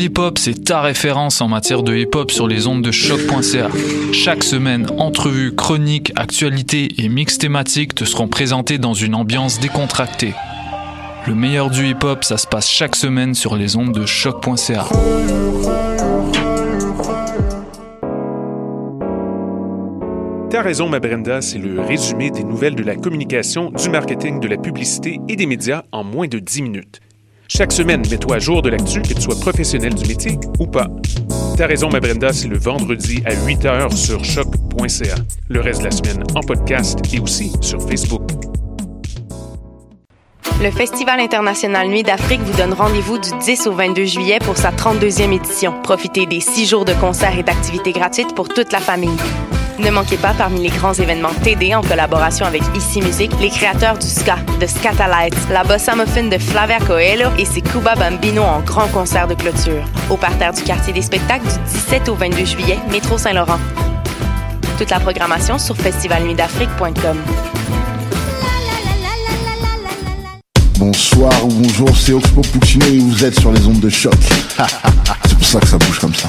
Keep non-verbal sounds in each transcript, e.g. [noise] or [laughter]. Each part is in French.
Hip Hop, c'est ta référence en matière de hip hop sur les ondes de choc.ca. Chaque semaine, entrevues, chroniques, actualités et mix thématiques te seront présentés dans une ambiance décontractée. Le meilleur du hip hop, ça se passe chaque semaine sur les ondes de choc.ca. T'as raison, ma Brenda, c'est le résumé des nouvelles de la communication, du marketing, de la publicité et des médias en moins de 10 minutes. Chaque semaine, mets-toi à jour de l'actu, que tu sois professionnel du métier ou pas. T'as raison, ma Brenda, c'est le vendredi à 8 h sur choc.ca. Le reste de la semaine en podcast et aussi sur Facebook. Le Festival international Nuit d'Afrique vous donne rendez-vous du 10 au 22 juillet pour sa 32e édition. Profitez des six jours de concerts et d'activités gratuites pour toute la famille. Ne manquez pas parmi les grands événements TD en collaboration avec Ici Musique, les créateurs du ska, de Scatalites, la bossa muffin de Flavia Coelho et ses Cuba Bambino en grand concert de clôture. Au parterre du quartier des spectacles du 17 au 22 juillet, métro Saint-Laurent. Toute la programmation sur festivalnuitdafrique.com. Bonsoir ou bonjour, c'est Oxpo Puccino et vous êtes sur les ondes de choc. [laughs] c'est pour ça que ça bouge comme ça.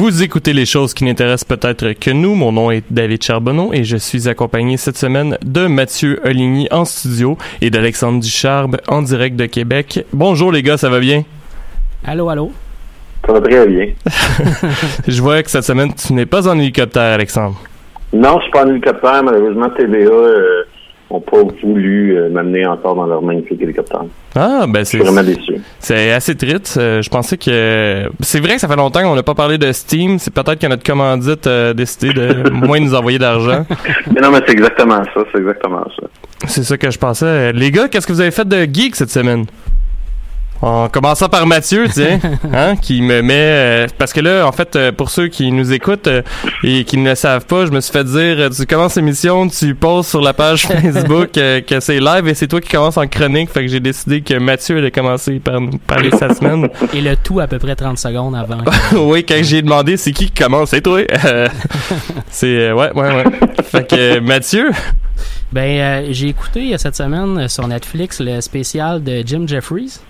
Vous écoutez les choses qui n'intéressent peut-être que nous. Mon nom est David Charbonneau et je suis accompagné cette semaine de Mathieu Oligny en studio et d'Alexandre Ducharbe en direct de Québec. Bonjour les gars, ça va bien? Allô, allô? Ça va très bien. [laughs] je vois que cette semaine, tu n'es pas en hélicoptère, Alexandre. Non, je suis pas en hélicoptère. Malheureusement, TVA euh, ont pas voulu euh, m'amener encore dans leur magnifique hélicoptère. Ah, ben c'est. Vraiment déçu. C'est assez triste. Euh, je pensais que. C'est vrai que ça fait longtemps qu'on n'a pas parlé de Steam. C'est peut-être que notre commandite a décidé de [laughs] moins nous envoyer d'argent. Mais non, mais c'est exactement ça. C'est exactement ça. C'est ça que je pensais. Les gars, qu'est-ce que vous avez fait de geek cette semaine? En commençant par Mathieu, tiens, [laughs] hein, qui me met euh, parce que là, en fait, euh, pour ceux qui nous écoutent euh, et qui ne le savent pas, je me suis fait dire, tu commences l'émission, tu poses sur la page [laughs] Facebook que c'est live et c'est toi qui commences en chronique, fait que j'ai décidé que Mathieu allait commencer par nous parler cette semaine. [laughs] Et le tout à peu près 30 secondes avant. oui, quand j'ai demandé c'est qui qui commence, c'est toi? c'est ouais, ouais, ouais. Fait que Mathieu? Ben, j'ai écouté cette semaine sur Netflix le spécial de Jim Jeffries.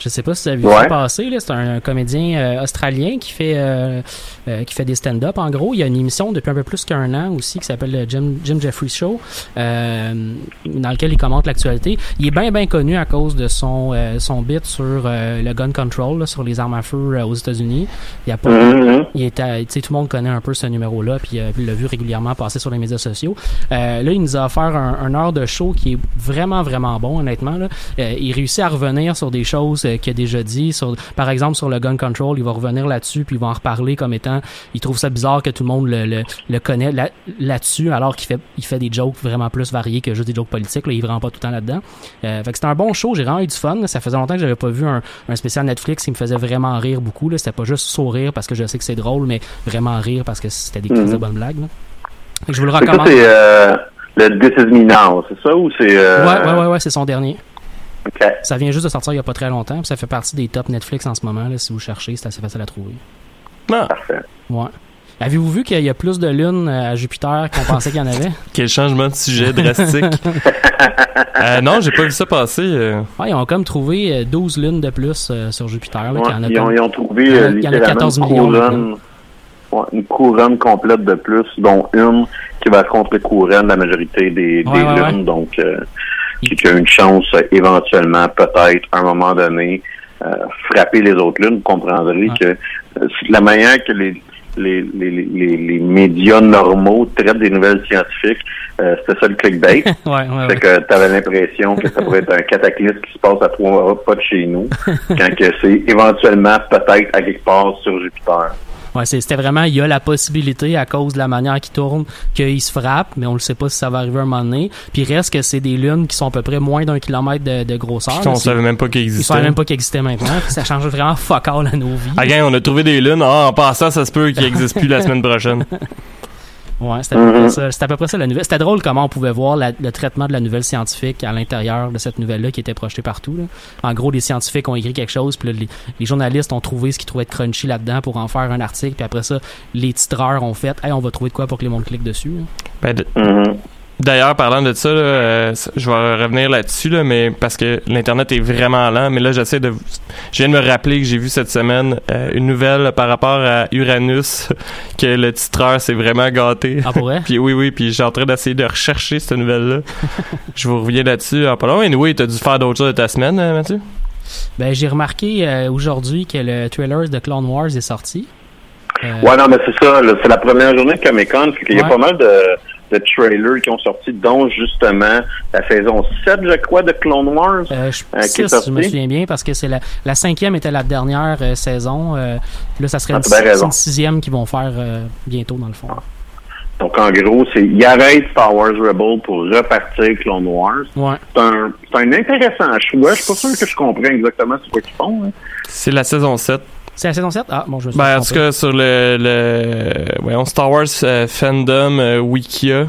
Je sais pas si vous avez vu Ouais. ça passer. là. C'est un, comédien euh, australien qui fait euh, euh, qui fait des stand-up. En gros, il y a une émission depuis un peu plus qu'un an aussi qui s'appelle le Jim, Jim Jeffries Show, euh, dans lequel il commente l'actualité. Il est bien bien connu à cause de son euh, son bit sur euh, le gun control, là, sur les armes à feu euh, aux États-Unis. Il y a pas, Mhm. il sais, tout le monde connaît un peu ce numéro-là, puis euh, il l'a vu régulièrement passer sur les médias sociaux. Euh, là, il nous a offert un, un heure de show qui est vraiment, vraiment bon, honnêtement. Là. Euh, il réussit à revenir sur des choses euh, qui a déjà dit, sur, par exemple sur le gun control, il va revenir là-dessus, puis il va en reparler comme étant, il trouve ça bizarre que tout le monde le, le, le connaît là- là-dessus, alors qu'il fait, il fait des jokes vraiment plus variés que juste des jokes politiques. Là, il est vraiment pas tout le temps là-dedans. Euh, fait que c'était un bon show, j'ai vraiment eu du fun. Ça faisait longtemps que j'avais pas vu un, un spécial Netflix qui me faisait vraiment rire beaucoup. Là. C'était pas juste sourire parce que je sais que c'est drôle, mais vraiment rire parce que c'était des crises de bonnes blagues. là. Fait que je vous le ça, recommande. c'est euh, le This Is Me Now, c'est ça ou c'est... Euh... Ouais, ouais, ouais, ouais, c'est son dernier. Ça vient juste de sortir il y a pas très longtemps, puis ça fait partie des top Netflix en ce moment. Là, si vous cherchez, c'est assez facile à trouver. Ah, Parfait. Ouais. Avez-vous vu qu'il y a plus de lunes euh, à Jupiter qu'on pensait qu'il y en avait? [laughs] quel changement de sujet drastique. [laughs] Euh, non, j'ai pas vu ça passer. euh. Ouais, ils ont comme trouvé euh, 12 lunes de plus euh, sur Jupiter. Là, Ouais, en a ils, ont, comme- ils ont trouvé il y en a- euh, littéralement 14 une millions, couronne, ouais, une couronne complète de plus, dont une qui va contre couronne la majorité des, Ouais, des ouais, lunes. Donc, euh, qu'il y a une chance, euh, éventuellement, peut-être, à un moment donné, euh, frapper les autres lunes. Vous comprendrez que euh, la manière que les, les, les, les, les médias normaux traitent des nouvelles scientifiques, euh, c'était ça le clickbait. [laughs] ouais, ouais, C'est ouais. que tu avais l'impression que ça pourrait être un cataclysme qui se passe à trois pas de chez nous, [laughs] quand que c'est éventuellement peut-être à quelque part sur Jupiter. Ouais, c'était vraiment, il y a la possibilité, à cause de la manière qu'il tourne, qu'il se frappe, mais on ne sait pas si ça va arriver un moment donné. Puis il reste que c'est des lunes qui sont à peu près moins d'un kilomètre de, de grosseur. Là. on savait même pas qu'il Ils existait. savaient même pas qu'ils existaient maintenant. Puis ça change vraiment fuck all à nos vies. Ah, gang, on a trouvé des lunes. Ah, en passant, ça se peut qu'il n'existe plus la semaine prochaine. [laughs] Ouais, c'était à, peu près ça. C'était à peu près ça la nouvelle. C'était drôle comment on pouvait voir la- le traitement de la nouvelle scientifique à l'intérieur de cette nouvelle-là qui était projetée partout. là. En gros, les scientifiques ont écrit quelque chose, puis là, les, les journalistes ont trouvé ce qu'ils trouvaient de crunchy là-dedans pour en faire un article, puis après ça, les titreurs ont fait Hey, on va trouver de quoi pour que les monde clique dessus. Ben, d- Mhm. D'ailleurs, parlant de ça, là, euh, je vais revenir là-dessus, là, mais parce que l'Internet est vraiment lent. Mais là, j'essaie de... vous- Je viens de me rappeler que j'ai vu cette semaine euh, une nouvelle par rapport à Uranus, [laughs] que le titreur s'est vraiment gâté. Ah, pour vrai? [laughs] Puis oui, oui, puis j'ai en train d'essayer de rechercher cette nouvelle-là. [laughs] je vous reviens là-dessus en pas long. Et oui, t'as dû faire d'autres choses de ta semaine, euh, Mathieu? Ben, j'ai remarqué euh, aujourd'hui que le trailer de Clone Wars est sorti. Euh, Ouais, non, mais c'est ça. là, C'est la première journée de Comic Con. Il y a Ouais. pas mal de, de trailers qui ont sorti, dont justement la saison 7, je crois, de Clone Wars. Euh, je, Euh, qui est six, je me souviens bien, parce que c'est la, la cinquième était la dernière euh, saison. euh, là, ça serait Ah, une, sixième qu'ils vont faire euh, bientôt, dans le fond. Donc, en gros, c'est il arrête Star Wars Rebel pour repartir Clone Wars. Ouais. C'est un, c'est un intéressant choix. Je suis pas sûr que je comprends exactement quoi qu'ils font. hein. C'est la saison 7. C'est la saison 7? Ah, bon, je me suis Ben, en tout cas, sur le, le voyons, Star Wars euh, Fandom euh, Wikia,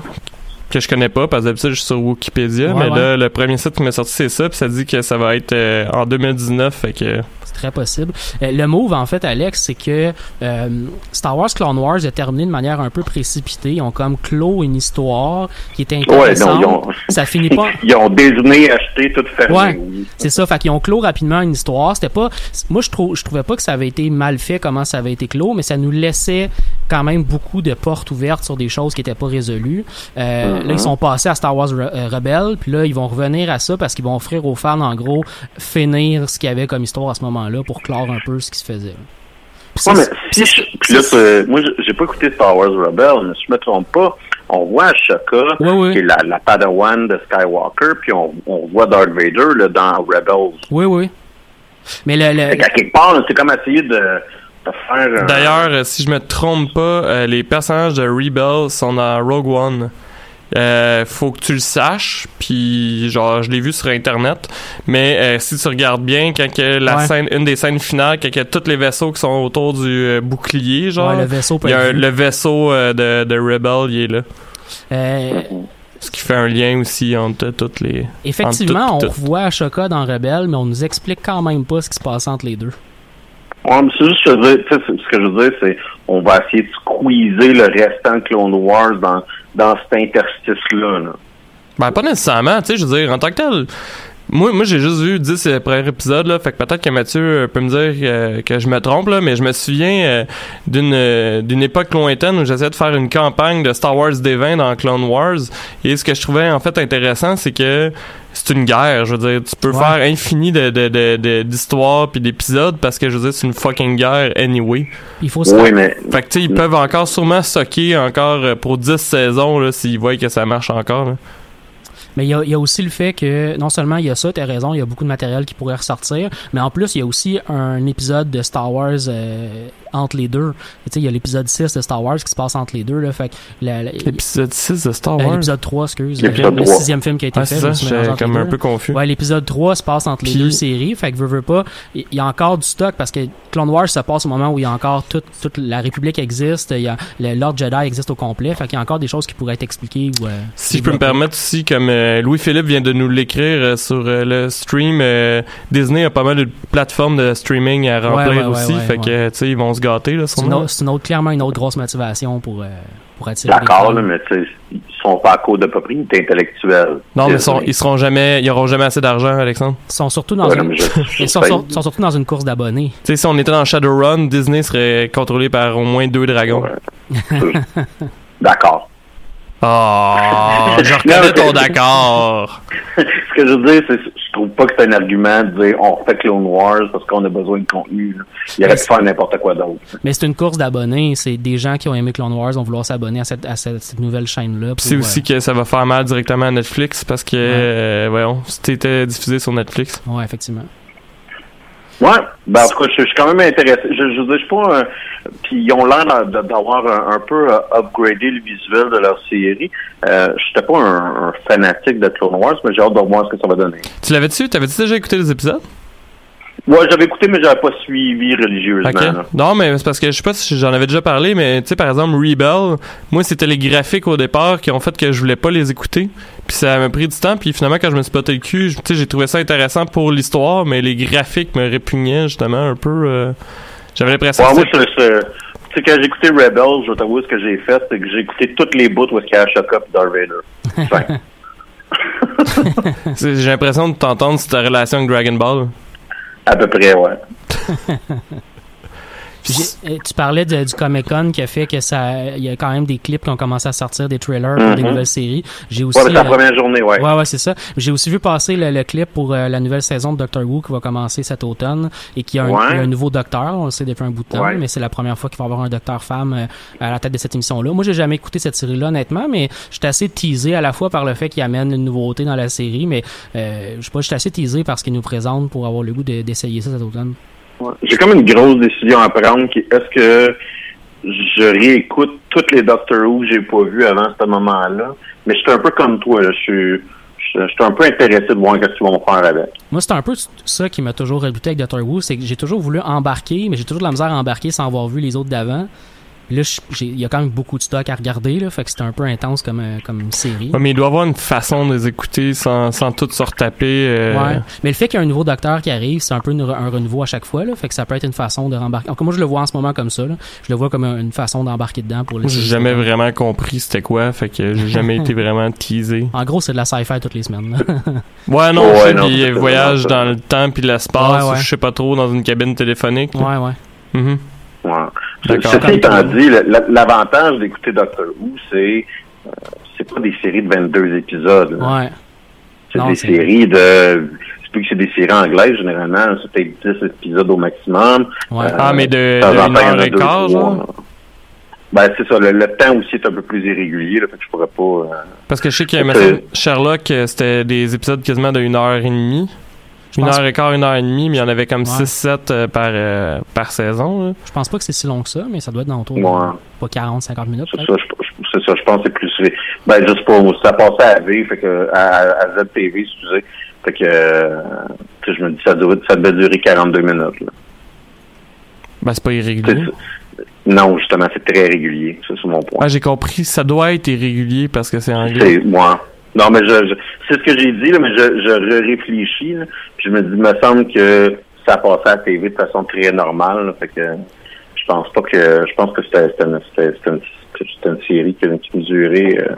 que je connais pas, parce que d'habitude, je suis sur Wikipédia, Ouais, mais ouais. là, le premier site qui m'a sorti, c'est ça, puis ça dit que ça va être euh, en 2019, fait que... C'est très possible. Euh, le move, en fait, Alex, c'est que euh, Star Wars Clone Wars a terminé de manière un peu précipitée. Ils ont comme clos une histoire qui était Ouais, intéressante. non, ils ont, Ça finit pas... [laughs] ils ont désigné, acheté, tout fermé. Ouais. C'est ça, fait qu'ils ont clos rapidement une histoire. C'était pas, moi je trouve, je trouvais pas que ça avait été mal fait comment ça avait été clos, mais ça nous laissait quand même beaucoup de portes ouvertes sur des choses qui étaient pas résolues. Euh, Là ils sont passés à Star Wars Re- euh, Rebel, puis là ils vont revenir à ça parce qu'ils vont offrir aux fans en gros finir ce qu'il y avait comme histoire à ce moment-là pour clore un peu ce qui se faisait. Puis Ouais, mais si je- là, moi, j'ai- pas écouté Star Wars Rebel, mais si je me trompe pas, on voit Ashoka, ouais. qui est la, la Padawan de Skywalker, puis on, on voit Darth Vader là, dans Rebels. Oui, oui. Mais le, qu'à quelque part, c'est comme essayer de, de faire... un- D'ailleurs, euh, si je me trompe pas, euh, les personnages de Rebel sont dans Rogue One. Euh, faut que tu le saches, puis genre je l'ai vu sur internet, mais euh, si tu regardes bien, quand que la Ouais. scène, une des scènes finales, quand il y a tous les vaisseaux qui sont autour du euh, bouclier, genre, ouais, le vaisseau y a être un- vu. le vaisseau euh, de, de Rebel, il est là. Euh, Ce qui fait un lien aussi entre toutes les. effectivement, Entre on revoit Ashoka dans Rebel, mais on nous explique quand même pas ce qui se passe entre les deux. Ouais, mais c'est juste que je veux dire, ce que je veux dire, c'est on va essayer de squeezer le restant de Clone Wars dans, dans cet interstice-là. Là. Ben, pas nécessairement, tu sais, je veux dire, en tant que tel. Moi, moi j'ai juste vu 10 euh, premiers épisodes, là, fait que peut-être que Mathieu euh, peut me dire euh, que je me trompe, là, mais je me souviens euh, d'une d'une époque lointaine où j'essayais de faire une campagne de Star Wars D20 dans Clone Wars, et ce que je trouvais en fait intéressant, c'est que c'est une guerre, je veux dire, tu peux Ouais. faire infini de de- de- de- d'histoires puis d'épisodes parce que, je veux dire, c'est une fucking guerre anyway. Il faut se Oui, mais Fait que, tu sais, ils peuvent encore sûrement stocker encore pour 10 saisons, là, s'ils voient que ça marche encore, là. Mais il y, a, aussi le fait que non seulement il y a ça, t'as raison, il y a beaucoup de matériel qui pourrait ressortir, mais en plus il y a aussi un épisode de Star Wars euh, entre les deux. Tu sais, il y a l'épisode 6 de Star Wars qui se passe entre les deux. Là, fait L'épisode 6 de Star euh, Wars? l'épisode 3, excuse. L'épisode Le, le 3. sixième film qui a été Ah, fait. je ça, entre comme un deux. peu confus. Ouais, l'épisode 3 se passe entre les deux séries. Fait que veux, veux pas, il y a encore du stock parce que Clone Wars se passe au moment où il y a encore toute, toute la République existe, il y a le Lord Jedi existe au complet. Fait qu'il y a encore des choses qui pourraient être expliquées ou. euh, Si je peux me permettre aussi, comme euh, Louis-Philippe vient de nous l'écrire euh, sur euh, le stream, euh, Disney a pas mal de plateformes de streaming à remplir ouais, ouais, aussi, ouais, fait ouais. que tu sais ils vont se gâter là. C'est une, autre- c'est une autre, clairement une autre grosse motivation pour, euh, pour attirer. D'accord, là, mais ils sont pas à cause de propriété intellectuelle. Non, mais sont- ils seront jamais, ils auront jamais assez d'argent, Alexandre. Ils sont surtout dans Ouais, une, mais je- je ils sont, sur- sont surtout dans une course d'abonnés. Tu sais, si on était dans Shadowrun, Disney serait contrôlé par au moins deux dragons. Ouais. [laughs] D'accord. Ah, je [laughs] reconnais ton d'accord. [laughs] Ce que je veux dire, c'est je trouve pas que c'est un argument de dire on refait Clone Wars parce qu'on a besoin de contenu. là. Il aurait pu faire n'importe quoi d'autre. Mais c'est une course d'abonnés. C'est des gens qui ont aimé Clone Wars vont vouloir s'abonner à cette, à cette, cette nouvelle chaîne-là. C'est euh, aussi que ça va faire mal directement à Netflix parce que, euh, voyons, c'était diffusé sur Netflix. Ouais, effectivement. Ouais, ben en tout cas, je, je suis quand même intéressé. Je, je veux dire, je suis pas un... Puis ils ont l'air d'a- d'avoir un, un peu euh, upgradé le visuel de leur série. Euh, je n'étais pas un, un fanatique de Clone Wars, mais j'ai hâte de voir ce que ça va donner. Tu l'avais-tu? T'avais-tu déjà écouté les épisodes? Ouais, j'avais écouté, mais j'avais pas suivi religieusement. Non, mais c'est parce que je sais pas si j'en avais déjà parlé, mais tu sais, par exemple, Rebel, moi, c'était les graphiques au départ qui ont fait que je voulais pas les écouter. Puis ça m'a pris du temps. Puis finalement, quand je me suis spoté le cul, je- tu sais, j'ai trouvé ça intéressant pour l'histoire, mais les graphiques me répugnaient justement un peu. euh, J'avais l'impression Ouais, que moi, sais, quand j'ai écouté Rebels, je vais t'avouer ce que j'ai fait, c'est que j'ai écouté toutes les bouts où est-ce qu'il y a Ashoka et Darth Vader. [laughs] C'est- j'ai l'impression de t'entendre sur ta relation avec Dragon Ball. à peu près, ouais. [laughs] Euh, Tu parlais de- du Comic Con qui a fait que ça, il y a quand même des clips qui ont commencé à sortir, des trailers pour des Mhm. nouvelles séries. J'ai aussi. Ouais, mais c'est la euh, première journée, ouais. Ouais, ouais, c'est ça. J'ai aussi vu passer le, le clip pour euh, la nouvelle saison de Doctor Who qui va commencer cet automne et qui a un, Ouais. nouveau docteur, on le sait depuis un bout de temps, Ouais. mais c'est la première fois qu'il va y avoir un docteur femme euh, à la tête de cette émission-là. Moi, j'ai jamais écouté cette série-là, honnêtement, mais j'étais assez teasé à la fois par le fait qu'il amène une nouveauté dans la série, mais euh, je sais pas, j'étais assez teasé par ce qu'il nous présente pour avoir le goût de- d'essayer ça cet automne. J'ai comme une grosse décision à prendre qui est-ce que je réécoute toutes les Doctor Who que j'ai pas vus avant ce moment-là. Mais je suis un peu comme toi, je suis je suis un peu intéressé de voir ce qu'ils vont faire avec. Moi, c'est un peu ça qui m'a toujours rebuté avec Doctor Who, c'est que j'ai toujours voulu embarquer, mais j'ai toujours de la misère à embarquer sans avoir vu les autres d'avant. Puis Là, il y a quand même beaucoup de stock à regarder, là, fait que c'était un peu intense comme, euh, comme série. Ouais, mais il doit y avoir une façon de les écouter sans, sans tout se retaper. euh, Ouais. Mais le fait qu'il y a un nouveau docteur qui arrive, c'est un peu une un renouveau à chaque fois, là, fait que ça peut être une façon de rembarquer. Encore moi, je le vois en ce moment comme ça, là. Je le vois comme une façon d'embarquer dedans pour les Moi, j'ai jamais vraiment compris c'était quoi, fait que j'ai jamais été [laughs] vraiment teasé. En gros, c'est de la sci-fi toutes les semaines. [laughs] Ouais, non, Ouais, non, puis c'est voyage dans le temps puis l'espace, Ouais, ouais. je sais pas trop, dans une cabine téléphonique. ouais, ouais. Mhm. Ouais. Ceci étant dit, l'avantage d'écouter Doctor Who, c'est euh, c'est pas des séries de 22 épisodes. Ouais. C'est des séries de... C'est plus que c'est des séries anglaises, généralement. C'est peut-être 10 épisodes au maximum. Ouais. Euh, Ah, mais de, une heure et quart, genre? Ben, c'est ça. Le, le temps aussi est un peu plus irrégulier, là, fait que je pourrais pas... euh, Parce que je sais qu'il y a, Sherlock, c'était des épisodes quasiment de une heure et demie. Je Une heure et quart, une heure et demie, mais il y en avait comme Ouais. 6-7 euh, par, euh, par saison. là. Je pense pas que c'est si long que ça, mais ça doit être dans autour de Ouais. pas 40, 50 minutes. C'est ça, je, je- c'est ça, je pense que c'est plus... Ben, juste pour... Ça passait à V, fait que... À, à ZTV, excusez. Fait que... euh, tu sais, je me dis, ça, dure, ça devait durer 42 minutes, là. Ben, c'est pas irrégulier. Non, justement, c'est très régulier. C'est mon point. Ah, j'ai compris, ça doit être irrégulier parce que c'est anglais. C'est moi. Non, mais je, je- c'est ce que j'ai dit, là, mais je, je réfléchis. Là, puis je me dis, il me semble que ça passait à la TV de façon très normale. là, fait que je pense pas que je pense que c'était une, une, une série qui, qui mesurait euh,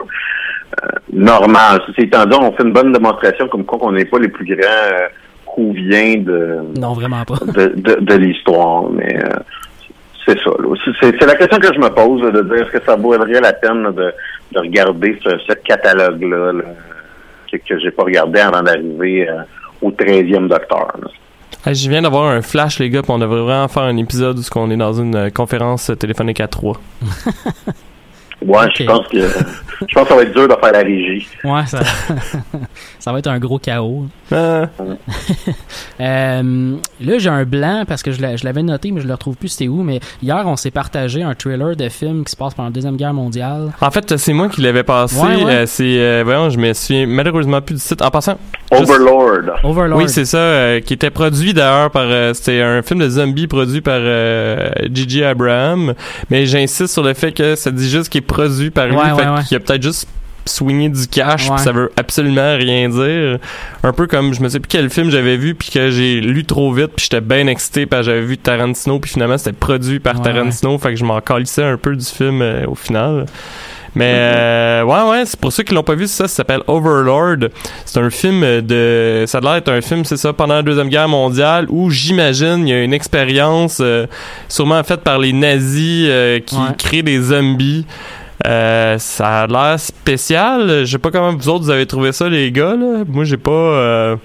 euh, normale. Ceci étant dit, on fait une bonne démonstration comme quoi qu'on n'est pas les plus grands euh, couviens de Non, vraiment pas. de, de, de l'histoire, mais euh, c'est ça. C'est- C'est c'est la question que je me pose, là, de dire est-ce que ça vaudrait la peine là, de, de regarder ce, ce catalogue-là là, que, que j'ai pas regardé avant d'arriver euh, au 13e docteur. là. Je viens d'avoir un flash, les gars, puis on devrait vraiment faire un épisode où on est dans une euh, conférence téléphonique à trois. Ouais, je pense que je pense que ça va être dur de faire la régie. Ouais, ça, [laughs] ça va être un gros chaos. Ah. [laughs] Euh, là, j'ai un blanc parce que je l'a- je l'avais noté, mais je le retrouve plus c'était où. Mais hier, on s'est partagé un trailer de film qui se passe pendant la Deuxième Guerre mondiale. En fait, c'est moi qui l'avais passé. Ouais, ouais. Euh, c'est, euh, voyons, je me souviens malheureusement plus du titre. En passant, Overlord. Overlord. Oui, c'est ça, euh, qui était produit d'ailleurs par... euh, C'était un film de zombies produit par euh, Gigi Abraham, mais j'insiste sur le fait que ça dit juste qu'il est produit par lui, Ouais, fait ouais, ouais. qu'il a peut-être juste swingé du cash, Ouais. puis ça veut absolument rien dire. Un peu comme, je me sais plus quel film j'avais vu, puis que j'ai lu trop vite, puis j'étais bien excité, parce que j'avais vu Tarantino, puis finalement c'était produit par Ouais, Tarantino, fait que je m'en calissais un peu du film euh, au final. Mais euh, ouais, ouais, c'est pour ceux qui l'ont pas vu, c'est ça, ça s'appelle Overlord. C'est un film de, ça a l'air d'être un film, c'est ça, pendant la deuxième guerre mondiale, où j'imagine il y a une expérience euh, sûrement faite par les nazis euh, qui Ouais. créent des zombies. Euh, ça a l'air spécial. Je sais pas comment vous autres vous avez trouvé ça, les gars. Là. Moi, j'ai pas. euh,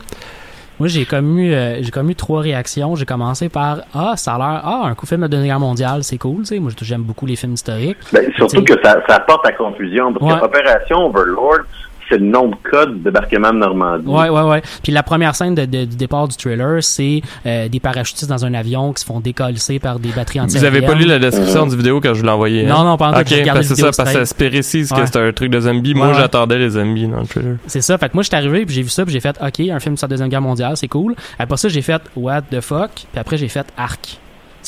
Moi, j'ai comme eu, euh, j'ai comme eu trois réactions. J'ai commencé par ah, ça a l'air ah, un coup film de Deuxième Guerre mondiale, c'est cool. Tu sais, moi, j'aime beaucoup les films historiques. Ben, surtout que ça, ça apporte à confusion. Parce Ouais. que Opération Overlord, c'est le nom de code de débarquement de Normandie. Ouais, ouais, ouais. Puis la première scène de- de- du départ du trailer, c'est euh, des parachutistes dans un avion qui se font décalisser par des batteries anti Vous avez pas lu la description du vidéo quand je vous l'ai envoyé? hein? Non, non, pas en tout. Ok, J'ai regardé parce que c'est ça, parce que ça se précise que c'était un truc de zombie. Moi, Ouais, j'attendais les zombies dans le trailer. C'est ça. Fait que moi, je suis arrivé, puis j'ai vu ça, puis j'ai fait, OK, un film sur la Deuxième Guerre mondiale, c'est cool. Après ça, j'ai fait, What the fuck? Puis après, j'ai fait Arc.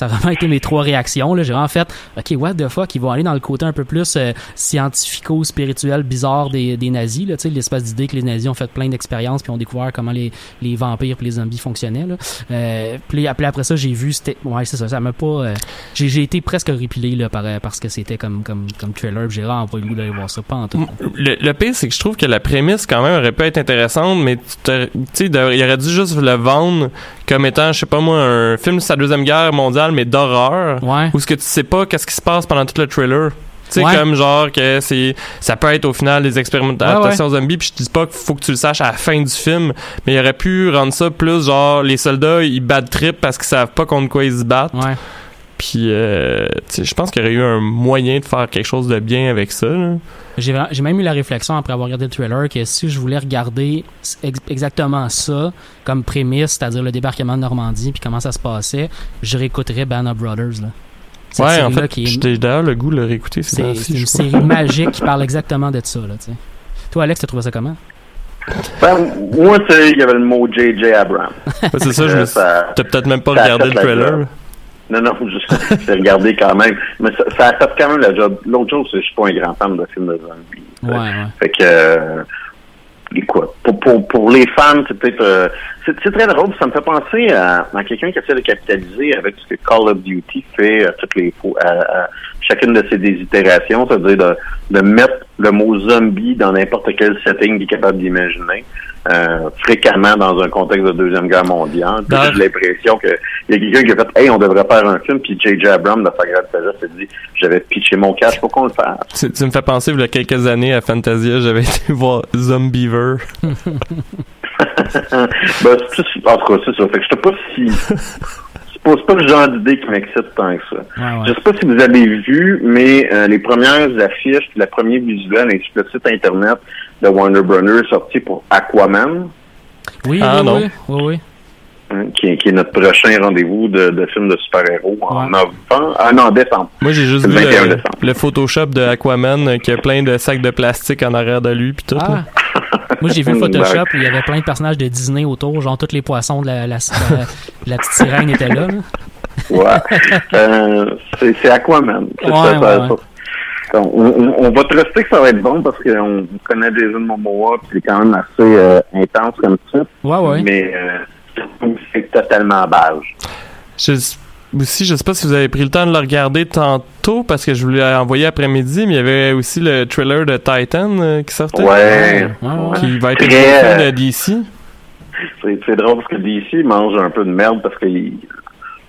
Ça a vraiment été mes trois réactions. J'ai vraiment fait, OK, what the fuck? Ils vont aller dans le côté un peu plus euh, scientifico-spirituel bizarre des, des nazis. Là, l'espèce d'idée que les nazis ont fait plein d'expériences puis ont découvert comment les, les vampires puis les zombies fonctionnaient. Euh, puis après, après ça, j'ai vu... c'était Ouais, c'est ça. Ça m'a pas... euh, j'ai, été presque répilé là, par, parce que c'était comme, comme, comme trailer. J'ai vraiment pas eu le goût d'aller voir ça. Pas en tout. Le, le pire, c'est que je trouve que la prémisse, quand même, aurait pu être intéressante, mais tu sais, il aurait dû juste le vendre comme étant, je sais pas moi, un film sur la Deuxième Guerre mondiale, mais d'horreur. Ouais. Où ce que tu sais pas qu'est-ce qui se passe pendant tout le trailer. Tu sais, Ouais. comme genre que c'est ça peut être au final des expérimentations zombies, puis je dis pas qu'il faut que tu le saches à la fin du film, mais il aurait pu rendre ça plus genre les soldats ils battent trip parce qu'ils savent pas contre quoi ils se battent. Ouais. Puis euh, je pense qu'il y aurait eu un moyen de faire quelque chose de bien avec ça. là. J'ai même eu la réflexion après avoir regardé le trailer que si je voulais regarder ex- exactement ça comme prémisse, c'est-à-dire le débarquement de Normandie puis comment ça se passait, je réécouterais Band of Brothers. Là. Cette ouais, en fait, qui est- j'ai d'ailleurs le goût de le réécouter. ces c'est une sais série [laughs] magique qui parle exactement de ça. Là, tu sais. Toi, Alex, t'as trouvé ça comment? Ben, moi, c'est- il y avait le mot J.J. Abrams. Ouais, c'est ça, je me T'as peut-être même pas regardé le trailer. Non, non, je- j'ai regardé quand même. Mais ça, ça a fait quand même la job. L'autre chose, c'est que je suis pas un grand fan de films de zombies. Ouais, ouais. Fait que, euh, quoi, pour, pour, pour les fans, c'est peut-être... euh, c'est très drôle. Ça me fait penser à, à quelqu'un qui essaie de capitaliser avec ce que Call of Duty fait à toutes les fois, à, à chacune de ses désitérations, c'est-à-dire de, de mettre le mot zombie dans n'importe quel setting qu'il est capable d'imaginer. Euh, fréquemment dans un contexte de Deuxième Guerre mondiale. Dans- J'ai l'impression qu'il y a quelqu'un qui a fait « Hey, on devrait faire un film », puis J.J. Abrams, de sa grande sagesse, s'est dit « J'avais pitché mon cash pour qu'on le fasse. » Tu, tu me fais penser, il y a quelques années à Fantasia, j'avais [laughs] été voir Zombiever. [laughs] ben, c'est tout- en tout cas, c'est ça. Fait que je sais pas si. C'est pas, c'est pas le genre d'idée qui m'excite tant que ça. Ouais, ouais. Je sais pas si vous avez vu, mais euh, les premières affiches, le premier visuel ainsi que le site internet de Warner Bros. sorti pour Aquaman, Oui, Ah, oui, non. oui, oui, oui. hein, qui, est- qui est notre prochain rendez-vous de, de film de super-héros en Ouais. novembre, ah non, en décembre. Moi, j'ai juste Le vu 21 le, Photoshop de Aquaman euh, qui a plein de sacs de plastique en arrière de lui, puis tout. Ah. Moi, j'ai vu le [laughs] Photoshop où il y avait plein de personnages de Disney autour, genre tous les poissons de la, la, la- la [laughs] petite sirène étaient là. là. Ouais. euh, c'est Aquaman. C'est Ouais, ça, ça- ouais, ça- On, on- on va truster que ça va être bon parce qu'on connaît Jason Momoa puis c'est quand même assez euh, intense comme ça. Ouais, ouais. Mais euh, c'est totalement beige. Je, aussi, je sais pas si vous avez pris le temps de le regarder tantôt parce que je vous l'ai envoyé après-midi, mais il y avait aussi le trailer de Titan euh, qui sortait. Ouais. Qui va être un Très, film euh, de DC. C'est drôle parce que DC mange un peu de merde parce que ils-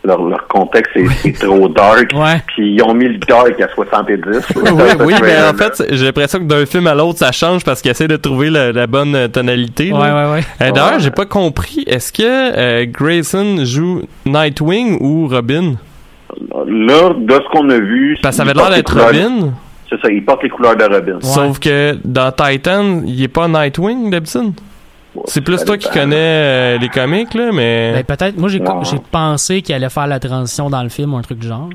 leur, leur contexte est, est trop dark. Ouais. Puis ils ont mis le dark à 70. [laughs] oui, oui, mais en fait, j'ai l'impression que d'un film à l'autre, ça change parce qu'ils essaient de trouver la, la bonne euh, tonalité. Ouais, là. ouais, ouais. Euh, D'ailleurs, j'ai pas compris. Est-ce que euh, Grayson joue Nightwing ou Robin? Là, de ce qu'on a vu, Parce que ça avait l'air d'être Robin. C'est ça, il porte les couleurs de Robin. Sauf que dans Titan, il est pas Nightwing d'habitude? C'est plus toi qui connais euh, les comics, là, mais. Ben, peut-être. Moi, j'ai pensé qu'il allait faire la transition dans le film ou un truc du genre.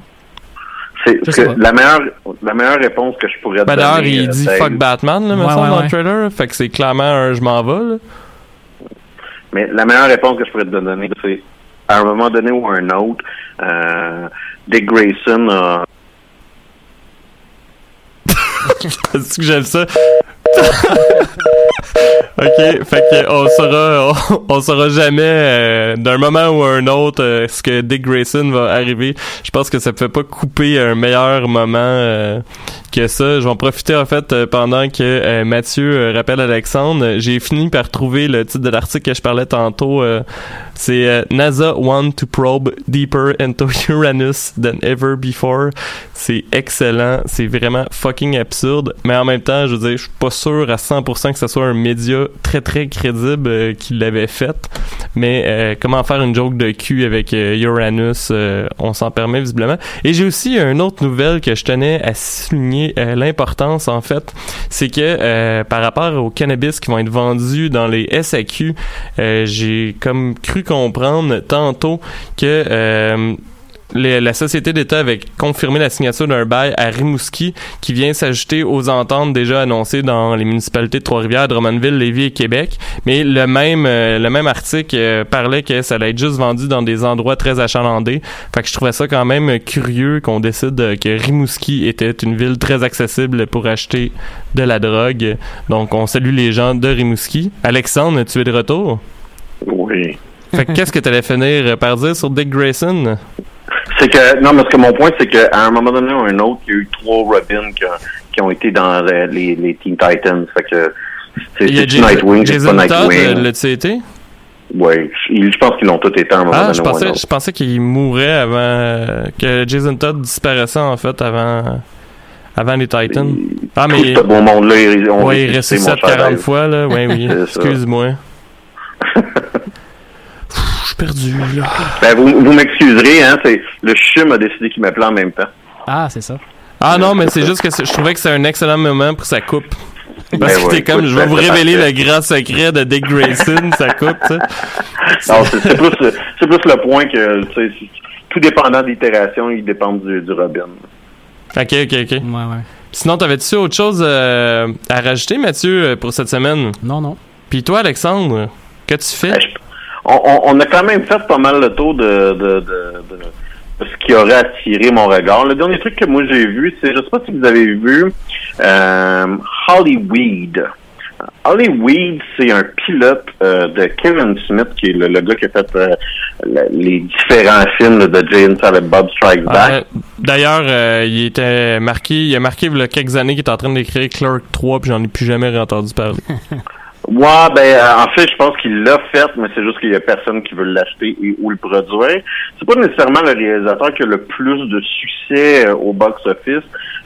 C'est la meilleure, la meilleure réponse que je pourrais te Ben, d'ailleurs, donner. il euh, dit fuck Batman, là, me Ouais, semble, ouais, dans ouais. le trailer. Fait que c'est clairement un je m'en vais, là. Mais la meilleure réponse que je pourrais te donner, c'est à un moment donné ou à un autre, euh, Dick Grayson a [laughs] Est-ce que j'aime ça? [laughs] ok, fait que on saura, on, saura jamais euh, d'un moment ou un autre euh, ce que Dick Grayson va arriver. Je pense que ça fait pas couper un meilleur moment euh, que ça. Je vais en profiter en fait pendant que Mathieu rappelle Alexandre. J'ai fini par trouver le titre de l'article que je parlais tantôt. c'est NASA want to probe deeper into [laughs] Uranus than ever before. C'est excellent, c'est vraiment fucking absurde, mais en même temps, je veux dire, je suis pas sûr à 100% que ce soit un média très très crédible euh, qui l'avait fait. Mais euh, comment faire une joke de cul avec euh, Uranus, on s'en permet visiblement. Et j'ai aussi une autre nouvelle que je tenais à souligner l'importance en fait, c'est que par rapport au cannabis qui vont être vendus dans les SAQ, j'ai comme cru comprendre tantôt que les- la société d'État avait confirmé la signature d'un bail à Rimouski qui vient s'ajouter aux ententes déjà annoncées dans les municipalités de Trois-Rivières, Drummondville, Lévis et Québec. Mais le même euh, le même article euh, parlait que ça allait être juste vendu dans des endroits très achalandés. Fait que je trouvais ça quand même curieux qu'on décide que Rimouski était une ville très accessible pour acheter de la drogue. Donc on salue les gens de Rimouski. Alexandre, tu es de retour? Oui. Fait que qu'est-ce que tu allais finir par dire sur Dick Grayson? C'est que non, parce que mon point, c'est qu'à un moment donné ou un autre, il y a eu trois Robins qui, ont- qui ont été dans les, les, les Teen Titans. Fait que c'est Il y a c'est Jason, Nightwing, c'est pas Todd, Nightwing. euh, l'a-tu été? Ouais, je, pense qu'ils l'ont tous été à un moment Ah, donné je pensais, je pensais qu'il mourrait avant euh, que Jason Todd disparaissait en fait avant avant les Titans. Ah Tout mais ce beau monde-là, ils ont ouais, il ressuscite mon cher 40 Dave. fois là. Ouais oui. [laughs] Excuse-moi. [laughs] Pff, Je suis perdu là. Ben, vous, vous m'excuserez, hein, c'est le chum a décidé qu'il m'appelait en même temps. Ah, c'est ça. Ah non, mais c'est juste que c'est- je trouvais que c'est un excellent moment pour sa coupe. Parce Ben que ouais, t'es comme, écoute, je vais ben, vous révéler parfait. le grand secret de Dick Grayson, sa coupe, tu. Non, c'est plus, c'est plus le point que, tu tout dépendant de l'itération, il dépend du, du Robin. Ok, ok, ok. Ouais, ouais. Sinon, t'avais-tu autre chose euh, à rajouter, Mathieu, euh, pour cette semaine? Non, non. Puis toi, Alexandre, qu'as-tu fait? Ben, je- on, a quand même fait pas mal le tour de, de, de, ce qui aurait attiré mon regard. Le dernier truc que moi j'ai vu, c'est, je sais pas si vous avez vu, euh, Hollyweed. Hollyweed, c'est un pilote euh, de Kevin Smith, qui est le, le gars qui a fait euh, le- les différents films là, de Jay and Silent Bob Strikes Back. Euh, D'ailleurs, euh, il était marqué, il a marqué il y a quelques années qu'il est en train d'écrire Clerk 3, puis j'en ai plus jamais entendu parler. [laughs] Ouais, ben euh, en fait, je pense qu'il l'a fait, mais c'est juste qu'il y a personne qui veut l'acheter et ou le produire. C'est pas nécessairement le réalisateur qui a le plus de succès euh, au box-office.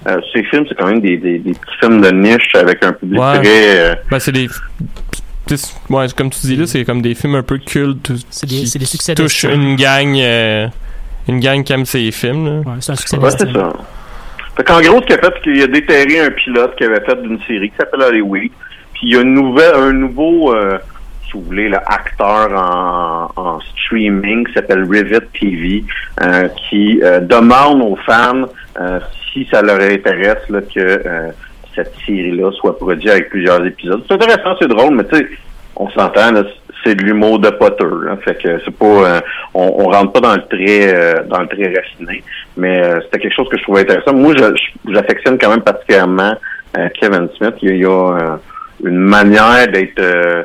Euh, ces films, c'est quand même des, des, des petits films de niche avec un public Ouais. très... euh, Ben, c'est des. c'est- Ouais, comme tu dis là, c'est comme des films un peu cultes C'est des, qui c'est des succès touchent une gang, euh, une gang qui aime ces films. Là. Ouais, c'est un succès ouais, c'est ça. Fait qu'en gros, ce qu'il a fait, c'est qu'il a déterré un pilote qui avait fait d'une série qui s'appelle Hollywood. Puis il y a une nouvelle, un nouveau, euh, si vous voulez, là, acteur en, en streaming qui s'appelle Rivet TV, euh, qui euh, demande aux fans euh, si ça leur intéresse là, que euh, cette série-là soit produite avec plusieurs épisodes. C'est intéressant, c'est drôle, mais tu sais, on s'entend, là, c'est de l'humour de Potter. Hein, fait que c'est pas, euh, on, on rentre pas dans le très, euh, dans le très raffiné, mais euh, c'était quelque chose que je trouvais intéressant. Moi, j'affectionne quand même particulièrement Kevin Smith. Il y a, une manière d'être euh,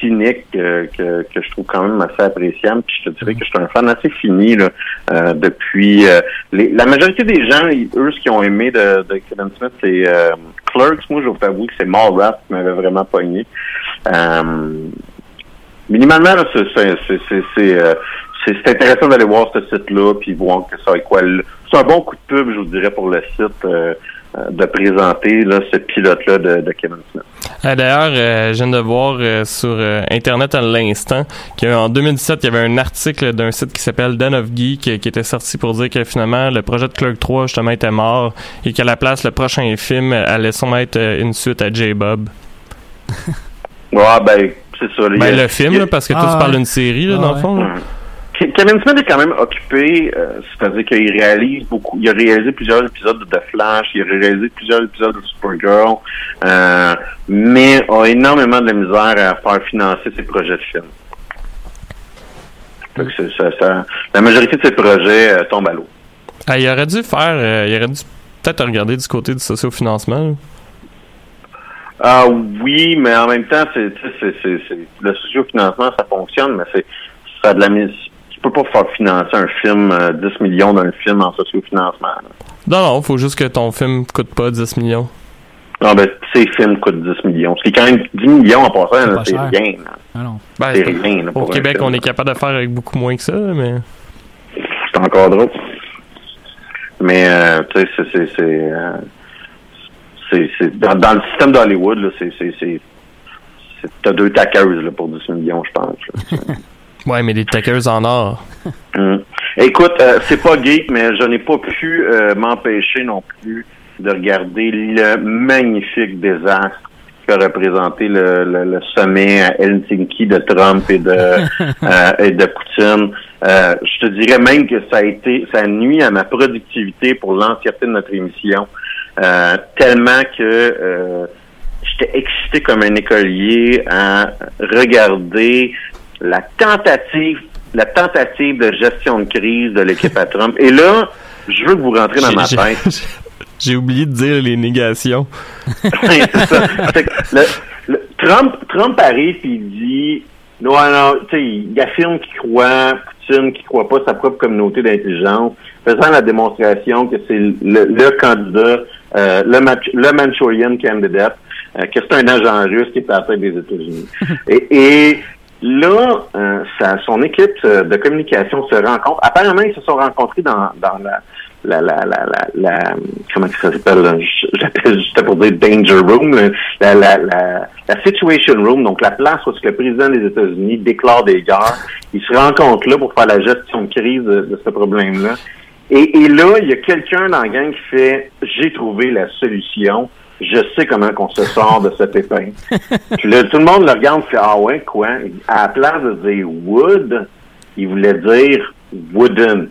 cynique euh, que, que je trouve quand même assez appréciable. Puis je te dirais que je suis un fan assez fini là, euh, depuis. euh, les, la majorité des gens, ils- eux, ce qu'ils ont aimé de, de Kevin Smith, c'est euh, Clerks. Moi, je vous avoue que c'est Mallrats qui m'avait vraiment pogné. Euh, minimalement, là, c'est c'est- c'est- c'est- c'est, c'est- c'est intéressant d'aller voir ce site-là, puis voir que ça a quoi. C'est un bon coup de pub, je vous dirais, pour le site. euh, de présenter là, ce pilote-là de, de Kevin Smith. Euh, D'ailleurs, euh, je viens de voir euh, sur euh, Internet à l'instant qu'en 2017, il y avait un article d'un site qui s'appelle Den of Geek euh, qui était sorti pour dire que finalement, le projet de Clerk 3 justement était mort et qu'à la place, le prochain film allait sûrement être euh, une suite à J-Bob. [laughs] Ouais, ben, c'est ça. Ben, a- le film, a- là, parce que Ah, tout se parle ouais. d'une série, là, Ah, dans le fond. là. Ke- Kevin Smith est quand même occupé, euh, c'est-à-dire qu'il réalise beaucoup. Il a réalisé plusieurs épisodes de The Flash, il a réalisé plusieurs épisodes de Supergirl, euh, mais a énormément de misère à faire financer ses projets de film. Fait que c'est- ça, ça- la majorité de ses projets euh, tombent à l'eau. Ah, il aurait dû faire, euh, il aurait dû peut-être regarder du côté du sociofinancement. Ah oui, mais en même temps, c'est, le sociofinancement, ça fonctionne, mais c'est ça a de la mise. Tu peux pas faire financer un film, euh, 10 millions d'un film en sociofinancement. Non, non, faut juste que ton film coûte pas 10 millions. Non, ben, ces films coûtent 10 millions. Ce qui est quand même 10 millions en passant, C'est là, rien. là. Ah non. Ben, C'est rien. là, au pour Québec, film. on est capable de faire avec beaucoup moins que ça, mais... C'est encore drôle. Mais, euh, tu sais, c'est, c'est, c'est, euh, c'est, c'est- dans, dans le système d'Hollywood, là, c'est, c'est, c'est, c'est- t'as deux tackers, là, pour 10 millions, je pense. [laughs] Ouais, mais des tackers en or. [laughs] Hum. Écoute, euh, c'est pas geek, mais je n'ai pas pu euh, m'empêcher non plus de regarder le magnifique désastre qu'a représenté le, le, le sommet à Helsinki de Trump et de [laughs] euh, et de Poutine. Euh, je te dirais même que ça a été ça nuit à ma productivité pour l'entièreté de notre émission. Euh, tellement que j'étais excité comme un écolier à regarder la tentative la tentative de gestion de crise de l'équipe à Trump. Et là, je veux que vous rentrez dans ma tête. [laughs] J'ai oublié de dire les négations. [laughs] C'est ça. Le- le- Trump, Trump arrive et il dit non, non, tu sais, il affirme qu'il croit, Poutine qui croit pas sa propre communauté d'intelligence, faisant la démonstration que c'est le, le candidat, euh, le, Mach- le Manchurian candidate, euh, que c'est un agent russe qui est à la tête des États-Unis. [laughs] et, et là, euh, sa- son équipe euh, de communication se rencontre. Apparemment, ils se sont rencontrés dans, dans la la, la, la, la, la- comment ça s'appelle, j'appelle juste pour dire danger room, la, la, la, la situation room, donc la place où le président des États-Unis déclare des guerres. Ils se rencontrent là pour faire la gestion de crise de, de ce problème-là. Et, et là, il y a quelqu'un dans la gang qui fait, j'ai trouvé la solution. Je sais comment qu'on se sort de cet épin. [laughs] Puis là, tout le monde le regarde et fait, ah ouais, quoi? À la place de dire would, il voulait dire wouldn't.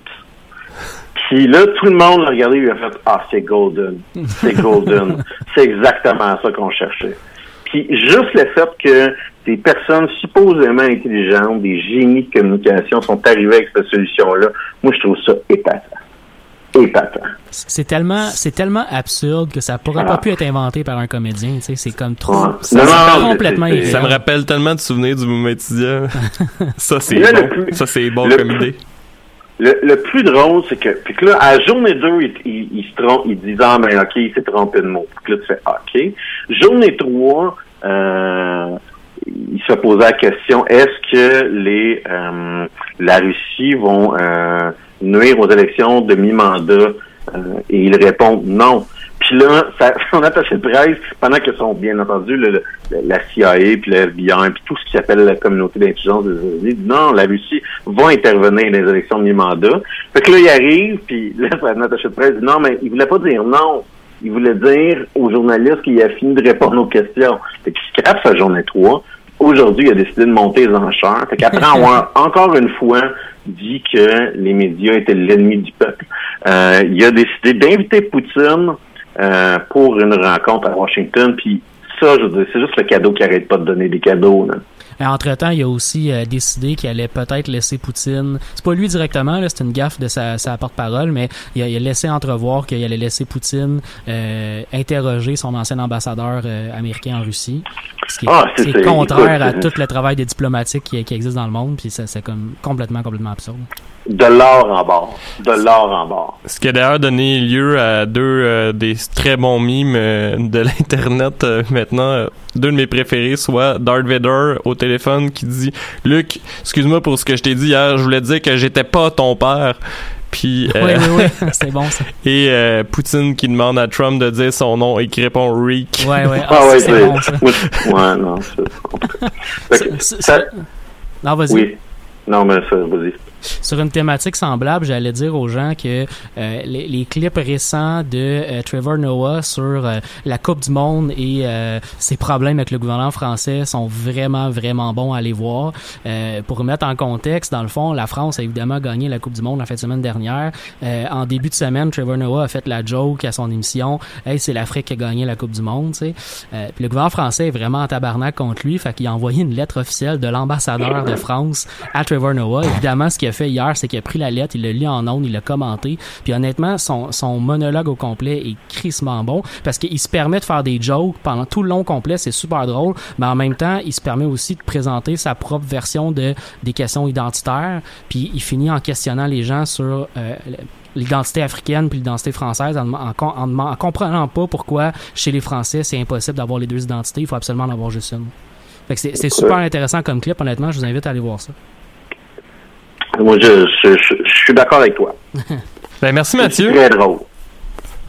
Puis là, tout le monde l'a regardé et lui a fait Ah, c'est golden. C'est golden. [laughs] c'est exactement ça qu'on cherchait. Puis juste le fait que des personnes supposément intelligentes, des génies de communication sont arrivés avec cette solution-là, moi je trouve ça épatant. Épatant. C'est tellement, c'est tellement absurde que ça pourrait pas pu être inventé par un comédien. Tu sais, c'est comme trop. Ouais. Ça, Non, c'est non, complètement c'est- Ça me rappelle tellement de souvenirs du mouvement étudiant. [laughs] ça, c'est bon. plus- Ça, c'est bon le comme plus- idée. Le, le plus drôle, c'est que, puis que là, à journée 2, il, il, il se trompe, il dit, ah, ben, OK, il s'est trompé de mot. Puis là, tu fais, OK. Journée 3, euh, il se posait la question, est-ce que les, euh, la Russie vont, euh, nuire aux élections de mi-mandat? Euh, et il répond non. Puis là, ça, [laughs] son attaché de presse, pendant que sont, bien entendu, le, le- la CIA, puis le FBI, puis tout ce qui s'appelle la communauté d'intelligence des États-Unis, non, la Russie va intervenir dans les élections de mi-mandat. Fait que là, il arrive, puis [laughs] là, attaché de presse dit, non, mais il voulait pas dire non. Il voulait dire aux journalistes qu'il a fini de répondre aux questions. Fait qu'il scrape sa journée 3. Aujourd'hui, il a décidé de monter les enchères. Fait qu'après [laughs] avoir encore une fois dit que les médias étaient l'ennemi du peuple, euh, il a décidé d'inviter Poutine euh, pour une rencontre à Washington. Puis ça, je veux dire, c'est juste le cadeau qui arrête pas de donner des cadeaux. Là. Et Entre-temps, il a aussi euh, décidé qu'il allait peut-être laisser Poutine. C'est pas lui directement, là, c'est une gaffe de sa, sa porte-parole, mais il a, il a laissé entrevoir qu'il allait laisser Poutine euh, interroger son ancien ambassadeur euh, américain en Russie. Ce qui est, Ah, c'est- c'est- contraire à tout le travail des diplomatiques qui, qui existe dans le monde, puis ça, c'est comme complètement, complètement absurde. De l'or en bord. De l'or en bord. Ce qui a d'ailleurs donné lieu à deux euh, des très bons mimes euh, de l'internet euh, maintenant. Deux de mes préférés, soit Darth Vader au téléphone qui dit Luc, excuse-moi pour ce que je t'ai dit hier, je voulais dire que j'étais pas ton père. Puis, Oui, euh, oui, oui. [laughs] C'est bon, ça. et euh, Poutine qui demande à Trump de dire son nom et qui répond Reek. Ouais, ouais. Ah, Ah, ouais, c'est bon, ça. ouais, non, c'est [laughs] ça- Non, vas-y. oui. Non, mais ça, vas-y. Sur une thématique semblable, j'allais dire aux gens que euh, les, les clips récents de euh, Trevor Noah sur euh, la Coupe du Monde et ses problèmes avec le gouvernement français sont vraiment, vraiment bons à aller voir. Pour remettre en contexte, dans le fond, la France a évidemment gagné la Coupe du Monde la fin de semaine dernière. En début de semaine, Trevor Noah a fait la joke à son émission « Hey, c'est l'Afrique qui a gagné la Coupe du Monde », tu puis le gouvernement français est vraiment en tabarnak contre lui, fait qu'il a envoyé une lettre officielle de l'ambassadeur de France à Trevor Noah. Évidemment, ce qu'il a fait hier, c'est qu'il a pris la lettre, il l'a lu en ondes, il l'a commenté. Puis honnêtement, son, son monologue au complet est crissement bon parce qu'il se permet de faire des jokes pendant tout le long complet, c'est super drôle, mais en même temps, il se permet aussi de présenter sa propre version de des questions identitaires. Puis il finit en questionnant les gens sur euh, l'identité africaine puis l'identité française en, en, en, en- en comprenant pas pourquoi chez les Français c'est impossible d'avoir les deux identités, il faut absolument en avoir juste une. Fait que c'est super intéressant comme clip, honnêtement, je vous invite à aller voir ça. Moi, je, je, je, je suis d'accord avec toi. [laughs] Ben, merci Mathieu. C'est très drôle.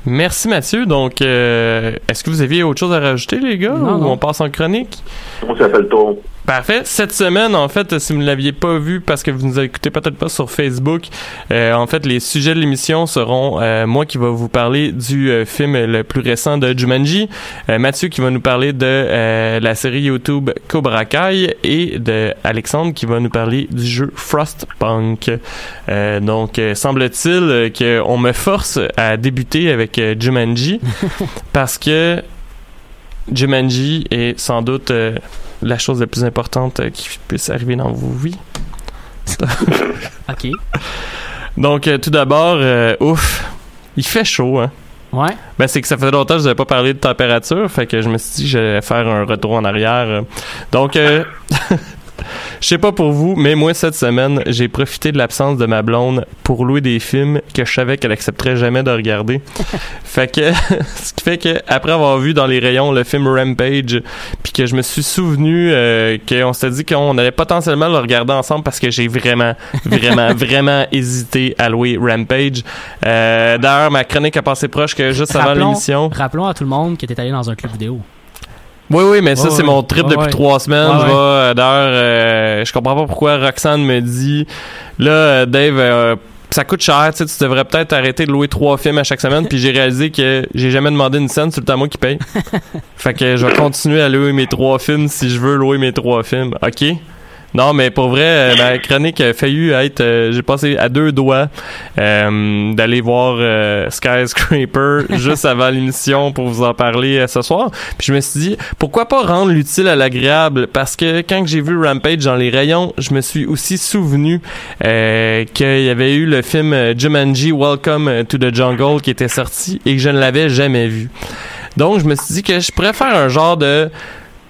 Merci Mathieu. Donc, euh, est-ce que vous aviez autre chose à rajouter, les gars, Non, ou non. on passe en chronique? On s'appelle le tour. Parfait. Cette semaine, en fait, si vous ne l'aviez pas vu parce que vous nous écoutez peut-être pas sur Facebook, euh, en fait, les sujets de l'émission seront euh, moi qui va vous parler du euh, film le plus récent de Jumanji, Mathieu qui va nous parler de la série YouTube Cobra Kai et de Alexandre qui va nous parler du jeu Frostpunk. Donc, semble-t-il qu'on me force à débuter avec Jumanji [laughs] parce que Jumanji est sans doute la chose la plus importante euh, qui puisse arriver dans vos vies. [laughs] OK. Donc, euh, tout d'abord, euh, ouf, il fait chaud, hein. Ouais. Ben, c'est que ça fait longtemps que je n'avais pas parlé de température, fait que je me suis dit que j'allais faire un retour en arrière. Donc, euh, [laughs] je sais pas pour vous, mais moi, cette semaine, j'ai profité de l'absence de ma blonde pour louer des films que je savais qu'elle accepterait jamais de regarder. [laughs] fait que, [laughs] ce qui fait que, après avoir vu dans les rayons le film Rampage, puis que je me suis souvenu euh, qu'on s'était dit qu'on allait potentiellement le regarder ensemble parce que j'ai vraiment, vraiment, [laughs] vraiment hésité à louer Rampage. Euh, D'ailleurs, ma chronique a passé proche que juste avant l'émission. Rappelons à tout le monde que t'es allé dans un club vidéo. Oui, oui, mais ça, c'est mon trip depuis trois semaines. Je euh, D'ailleurs, euh, je comprends pas pourquoi Roxane me dit là, euh, Dave, euh, ça coûte cher, tu sais, tu devrais peut-être arrêter de louer trois films à chaque semaine. Puis j'ai réalisé que j'ai jamais demandé une scène, c'est le temps moi qui paye. [laughs] fait que je vais continuer à louer mes trois films si je veux louer mes trois films. OK? Non, mais pour vrai, euh, ma chronique a failli être. euh, J'ai passé à deux doigts euh, d'aller voir euh, Skyscraper [laughs] juste avant l'émission pour vous en parler euh, ce soir. Puis je me suis dit, pourquoi pas rendre l'utile à l'agréable? Parce que quand j'ai vu Rampage dans les rayons, je me suis aussi souvenu euh, qu'il y avait eu le film euh, Jumanji Welcome to the Jungle qui était sorti et que je ne l'avais jamais vu. Donc, je me suis dit que je pourrais faire un genre de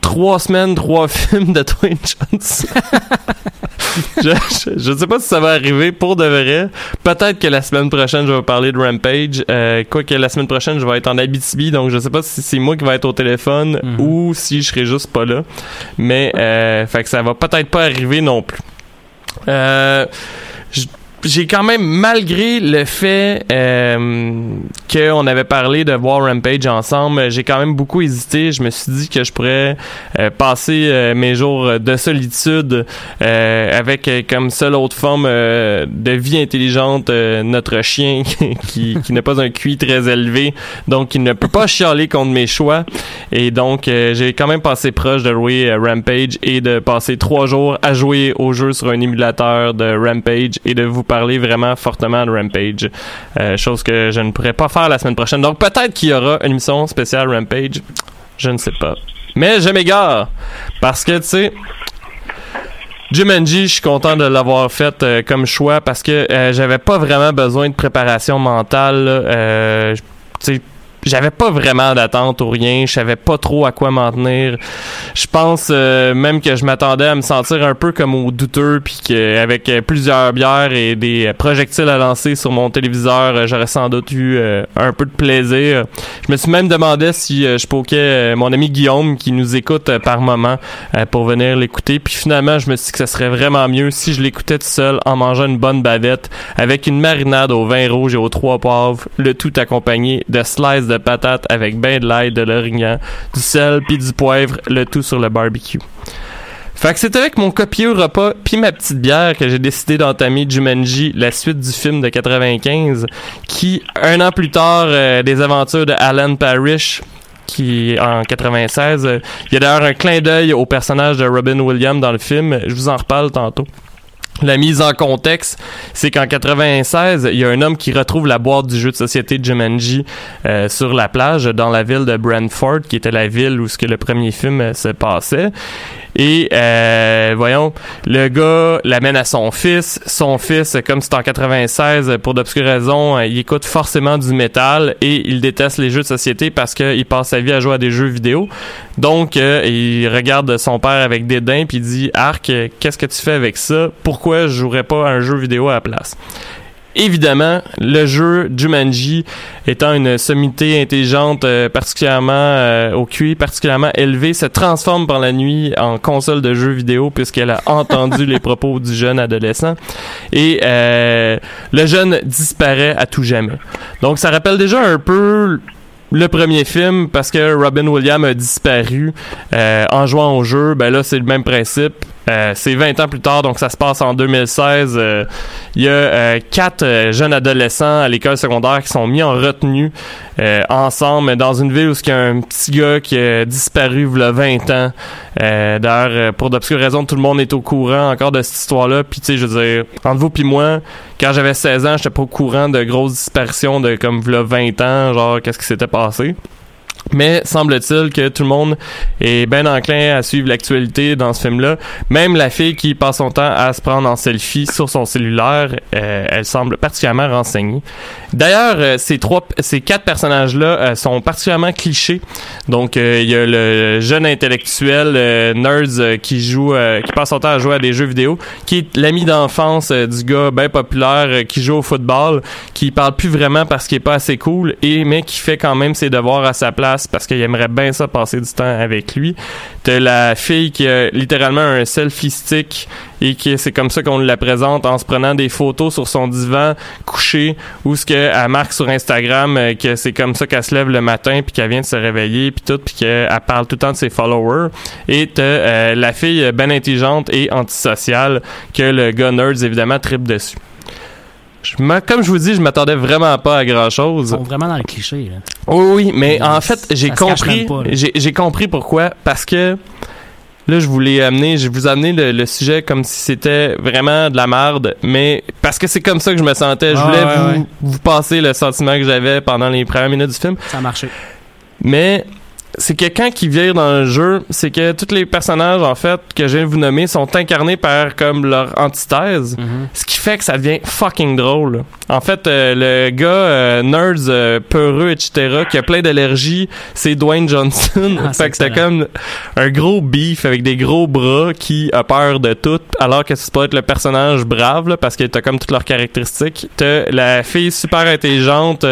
trois semaines, trois [laughs] films de Dwayne Johnson. [laughs] je, je, je sais pas si ça va arriver pour de vrai. Peut-être que la semaine prochaine, je vais parler de Rampage. Euh, Quoique la semaine prochaine, je vais être en Abitibi, donc je sais pas si c'est moi qui va être au téléphone Mhm. ou si je serai juste pas là. Mais, euh, fait que ça va peut-être pas arriver non plus. Euh, j- j'ai quand même, malgré le fait euh, qu'on avait parlé de voir Rampage ensemble, j'ai quand même beaucoup hésité. Je me suis dit que je pourrais euh, passer euh, mes jours de solitude euh, avec euh, comme seule autre forme euh, de vie intelligente euh, notre chien [laughs] qui, qui n'a pas un QI très élevé, donc il ne peut pas chialer contre mes choix. Et donc, euh, j'ai quand même passé proche de jouer euh, Rampage et de passer trois jours à jouer au jeu sur un émulateur de Rampage et de vous parler vraiment fortement de Rampage. Euh, chose que je ne pourrais pas faire la semaine prochaine. Donc, peut-être qu'il y aura une émission spéciale Rampage. Je ne sais pas. Mais je m'égare. Parce que, tu sais, Jumanji, je suis content de l'avoir fait euh, comme choix parce que euh, j'avais pas vraiment besoin de préparation mentale. Euh, tu sais, j'avais pas vraiment d'attente ou rien. Je savais pas trop à quoi m'en tenir. Je pense euh, même que je m'attendais à me sentir un peu comme au douteux, puis qu'avec euh, plusieurs bières et des projectiles à lancer sur mon téléviseur, euh, j'aurais sans doute eu un peu de plaisir. Je me suis même demandé si je poquais mon ami Guillaume qui nous écoute par moment pour venir l'écouter. Puis finalement, je me suis dit que ce serait vraiment mieux si je l'écoutais tout seul en mangeant une bonne bavette avec une marinade au vin rouge et aux trois poivres, le tout accompagné de slices de patates avec ben de l'ail, de l'origan, du sel puis du poivre, le tout sur le barbecue. Fait que c'est avec mon copieux repas puis ma petite bière que j'ai décidé d'entamer Jumanji, la suite du film de 95, qui, un an plus tard, euh, des aventures de Alan Parrish, qui en 96. Euh, il y a d'ailleurs un clin d'œil au personnage de Robin Williams dans le film. Je vous en reparle tantôt. La mise en contexte, c'est qu'en 96, il y a un homme qui retrouve la boîte du jeu de société Jumanji euh, sur la plage dans la ville de Brantford, qui était la ville où ce que le premier film se passait. Et euh, voyons, le gars l'amène à son fils. Son fils, comme c'est en 96, pour d'obscures raisons, il écoute forcément du métal et il déteste les jeux de société parce qu'il passe sa vie à jouer à des jeux vidéo. Donc, euh, il regarde son père avec dédain puis il dit Arc, qu'est-ce que tu fais avec ça? Pourquoi je jouerais pas à un jeu vidéo à la place? Évidemment, le jeu Jumanji étant une sommité intelligente euh, particulièrement euh, au QI particulièrement élevé, se transforme par la nuit en console de jeux vidéo puisqu'elle a entendu [laughs] les propos du jeune adolescent et euh, le jeune disparaît à tout jamais. Donc ça rappelle déjà un peu le premier film parce que Robin Williams a disparu en jouant au jeu. Ben là, c'est le même principe. Euh, c'est 20 ans plus tard, donc ça se passe en 2016. Euh, il y a euh, quatre jeunes adolescents à l'école secondaire qui sont mis en retenue ensemble dans une ville où il y a un petit gars qui a disparu il y a 20 ans. D'ailleurs, pour d'obscures raisons, tout le monde est au courant encore de cette histoire-là. Puis tu sais, je veux dire, entre vous puis moi, quand j'avais 16 ans, j'étais pas au courant de grosses disparitions de comme il y a 20 ans, genre qu'est-ce qui s'était passé. Mais semble-t-il que tout le monde est bien enclin à suivre l'actualité dans ce film-là. Même la fille qui passe son temps à se prendre en selfie sur son cellulaire, euh, elle semble particulièrement renseignée. D'ailleurs, euh, ces trois, ces quatre personnages-là euh, sont particulièrement clichés. Donc, il y a le jeune intellectuel nerds qui joue, qui passe son temps à jouer à des jeux vidéo, qui est l'ami d'enfance du gars bien populaire qui joue au football, qui parle plus vraiment parce qu'il est pas assez cool, et mais qui fait quand même ses devoirs à sa place parce qu'il aimerait bien ça passer du temps avec lui. T'as la fille qui a littéralement un selfie stick et qui c'est comme ça qu'on la présente en se prenant des photos sur son divan couché ou ce qu'elle marque sur Instagram euh, que c'est comme ça qu'elle se lève le matin puis qu'elle vient de se réveiller puis tout puis qu'elle parle tout le temps de ses followers et t'as euh, la fille bien intelligente et antisociale que le gars nerds évidemment tripe dessus comme je vous dis, je m'attendais vraiment pas à grand chose. Ils sont vraiment dans le cliché. Là. Oui, oui, mais en fait, j'ai compris. J'ai compris pourquoi. Parce que là, je voulais amener, je vous amener le, sujet comme si c'était vraiment de la merde, mais parce que c'est comme ça que je me sentais. Je ah, voulais vous, vous passer le sentiment que j'avais pendant les premières minutes du film. Ça a marché. Mais c'est que quand qui vient dans le jeu, c'est que tous les personnages en fait que je viens de vous nommer sont incarnés par comme leur antithèse, mhm. ce qui fait que ça devient fucking drôle. En fait, euh, le gars euh, nerds euh, peureux etc qui a plein d'allergies, c'est Dwayne Johnson. Ah, fait que c'était comme un gros beef avec des gros bras qui a peur de tout, alors que c'est pas être le personnage brave là, parce que t'as comme toutes leurs caractéristiques. T'as la fille super intelligente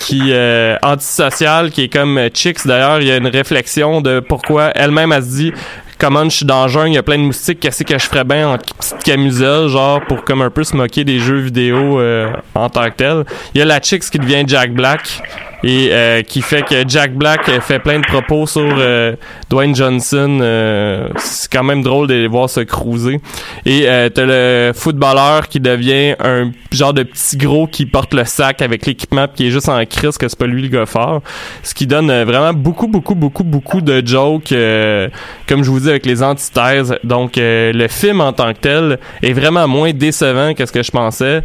qui euh, antisociale, qui est comme euh, Chicks. D'ailleurs, il y a une réflexion de pourquoi elle-même elle se dit comment je suis dans le il y a plein de moustiques, qu'est-ce que je ferais bien en petite camisole, genre pour comme un peu se moquer des jeux vidéo euh, en tant que tel. Il y a la Chicks qui devient Jack Black et euh, qui fait que Jack Black fait plein de propos sur euh, Dwayne Johnson. Euh, c'est quand même drôle de les voir se cruiser. Et t'as le footballeur qui devient un genre de petit gros qui porte le sac avec l'équipement qui est juste en crise que c'est pas lui le gars fort. Ce qui donne vraiment beaucoup, beaucoup, beaucoup, beaucoup de jokes, comme je vous dis, avec les antithèses. Donc le film en tant que tel est vraiment moins décevant que ce que je pensais.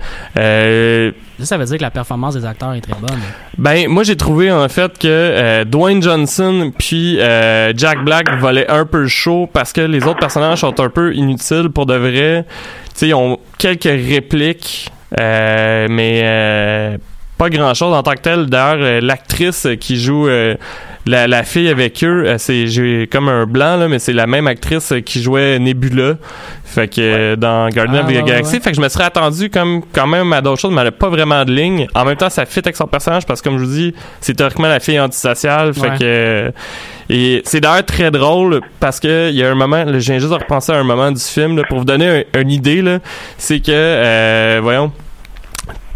Ça, veut dire que la performance des acteurs est très bonne. Ben, moi, j'ai trouvé en fait que euh, Dwayne Johnson puis euh, Jack Black volaient un peu chaud parce que les autres personnages sont un peu inutiles pour de vrai. Tu sais, ils ont quelques répliques, euh, mais pas grand chose en tant que tel. D'ailleurs, euh, l'actrice qui joue euh, la, la fille avec eux, euh, c'est j'ai comme un blanc là, mais c'est la même actrice qui jouait Nebula. Fait que euh, dans Guardian Ah, of the ouais, Galaxy, ouais. fait que je me serais attendu comme quand même à d'autres choses, mais elle a pas vraiment de ligne. En même temps, ça fit avec son personnage parce que comme je vous dis, c'est théoriquement la fille antisociale. Fait que euh, et c'est d'ailleurs très drôle parce que il y a un moment, viens juste de repenser à un moment du film là, pour vous donner un- une idée là, c'est que euh, voyons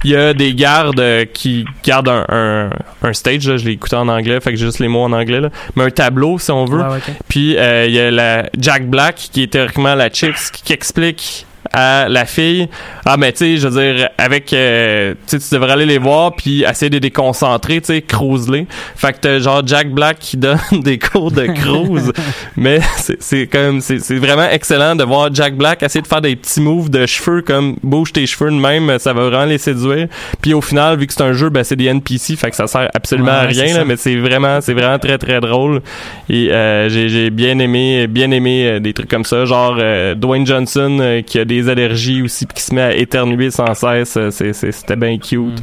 il y a des gardes euh, qui gardent un, un, un stage, là, je l'ai écouté en anglais, fait que j'ai juste les mots en anglais, là. mais un tableau si on veut. Ouais, ouais, ok. Puis euh, il y a la Jack Black qui est théoriquement la qui, qui explique à la fille. Ah mais tu sais je veux dire avec euh, tu devrais aller les voir puis essayer de les déconcentrer tu sais cruise-les. Fait que t'as genre Jack Black qui donne [laughs] des cours de cruise. [laughs] Mais c'est comme c'est vraiment excellent de voir Jack Black essayer de faire des petits moves de cheveux comme bouge tes cheveux de même ça va vraiment les séduire. Puis au final vu que c'est un jeu ben c'est des NPC fait que ça sert absolument Ouais, à rien là, mais c'est vraiment c'est vraiment très très drôle. Et euh, j'ai j'ai bien aimé bien aimé euh, des trucs comme ça genre euh, Dwayne Johnson euh, qui a des allergies aussi puis qui se met à éternuer sans cesse euh, c'était bien cute Mm.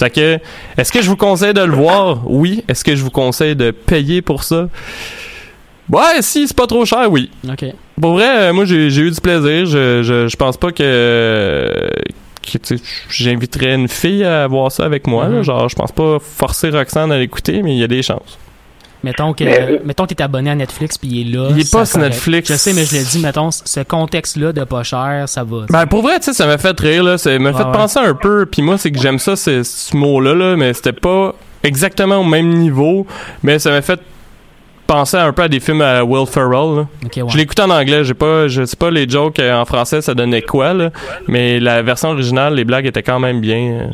fait que est-ce que je vous conseille de le voir? Oui est-ce que je vous conseille de payer pour ça? Ouais, si c'est pas trop cher, oui. Ok. Pour vrai, euh, moi j'ai eu du plaisir. Je, je, je pense pas que, j'inviterais une fille à voir ça avec moi. là. Mhm. Genre, je pense pas forcer Roxane à l'écouter, mais il y a des chances. Mettons que Mais, euh, mettons que t'es abonné à Netflix puis il est là. Il est pas sur. Netflix. Je sais, mais je l'ai dit, mettons, ce contexte-là de pas cher, ça va. Ben pour vrai, tu sais, ça m'a fait rire là, ça m'a fait ouais. penser un peu. Puis moi, c'est que j'aime ça, c'est ce mot-là, là, mais c'était pas exactement au même niveau, mais ça m'a fait penser un peu à des films à Will Ferrell. là. Ok, ouais. Je l'écoute en anglais, j'ai pas, je sais pas les jokes euh, en français ça donnait quoi là, mais la version originale, les blagues étaient quand même bien. euh.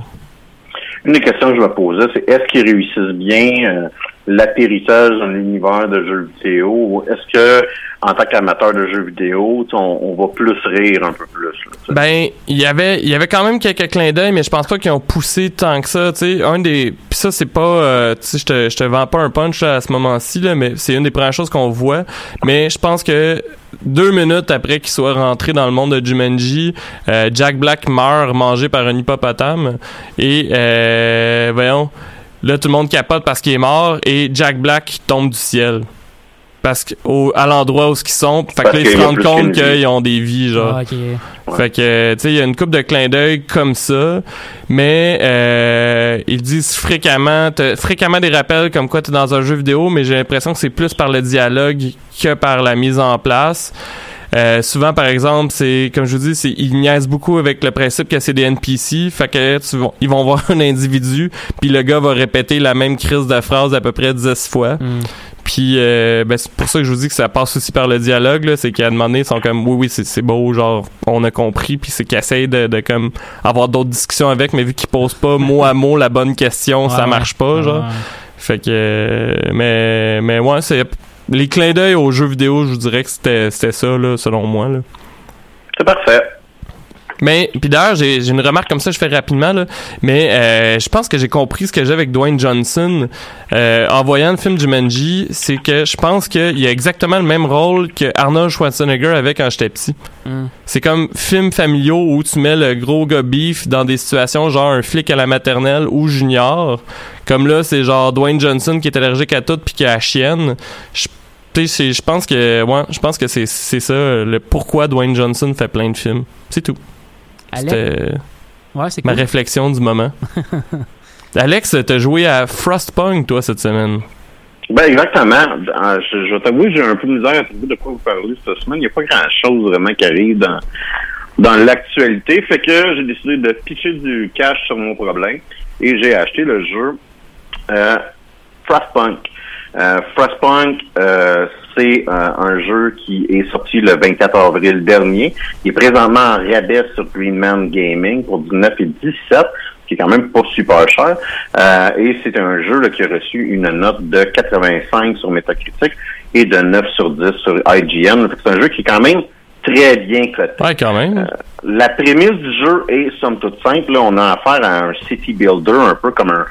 Une des questions que je me posais, c'est est-ce qu'ils réussissent bien euh, l'atterrissage dans l'univers de jeux vidéo est-ce que en tant qu'amateur de jeux vidéo, on, on va plus rire un peu plus? là? Ben, il y avait, il y avait quand même quelques clins d'œil, mais je pense pas qu'ils ont poussé tant que ça. Tu sais, un des, puis ça c'est pas, euh, je te, je te vends pas un punch là, à ce moment-ci là, mais c'est une des premières choses qu'on voit. Mais je pense que deux minutes après qu'il soit rentré dans le monde de Jumanji, euh, Jack Black meurt mangé par un hippopotame et euh, voyons, là tout le monde capote parce qu'il est mort et Jack Black tombe du ciel. Parce que au, à l'endroit où ils sont, fait que là ils se rendent compte qu'ils ont des vies genre. Ah. Fait que, tu sais, il y a une coupe de clins d'œil comme ça, mais euh, ils disent fréquemment, t'as fréquemment des rappels comme quoi tu es dans un jeu vidéo, mais j'ai l'impression que c'est plus par le dialogue que par la mise en place. Euh, souvent, par exemple, c'est comme je vous dis, c'est ils niaisent beaucoup avec le principe que c'est des NPC. Fait que tu ils vont [laughs] voir un individu, puis le gars va répéter la même crise de phrase à peu près 10 fois. Hmm. Puis euh, ben, c'est pour ça que je vous dis que ça passe aussi par le dialogue. là. C'est qu'à donné, ils sont comme oui, oui, c'est, beau, genre on a compris. Puis c'est qu'ils essayent de, de comme avoir d'autres discussions avec, mais vu qu'ils posent pas mot à mot la bonne question, ça marche pas, ouais. genre. Fait que euh, mais mais ouais, c'est les clins d'œil aux jeux vidéo, je vous dirais que c'était, c'était ça là, selon moi. Là. C'est parfait. Mais puis d'ailleurs, j'ai, j'ai une remarque comme ça, je fais rapidement là. Mais euh, je pense que j'ai compris ce que j'ai avec Dwayne Johnson euh, en voyant le film Jumanji, c'est que je pense qu'il y a exactement le même rôle que Arnold Schwarzenegger avait quand j'étais petit. Hmm. C'est comme film familiaux où tu mets le gros gars beef dans des situations genre un flic à la maternelle ou junior. Comme là, c'est genre Dwayne Johnson qui est allergique à tout puis qui a la chienne. Je je pense que ouais, je pense que c'est c'est ça le pourquoi Dwayne Johnson fait plein de films. C'est tout. C'était Ouais, c'est ma réflexion du moment. [laughs] Alex, t'as joué à Frostpunk, toi, cette semaine. Ben exactement. Euh, Je, je vais t'avouer que j'ai un peu de misère à trouver de quoi vous parler cette semaine. Il n'y a pas grand-chose vraiment qui arrive dans, dans l'actualité. Fait que j'ai décidé de pitcher du cash sur mon problème et j'ai acheté le jeu euh, Frostpunk. Euh, Frostpunk, euh, c'est euh, un jeu qui est sorti le 24 avril dernier. Il est présentement en rabais sur Greenman Gaming pour 19 et 17 qui est quand même pas super cher. Euh, et c'est un jeu là, qui a reçu une note de 85 sur Metacritic et de 9 sur 10 sur IGN. C'est un jeu qui est quand même très bien coté. Ouais, quand même. Euh, la prémisse du jeu est somme toute simple. Là, on a affaire à un city builder, un peu comme un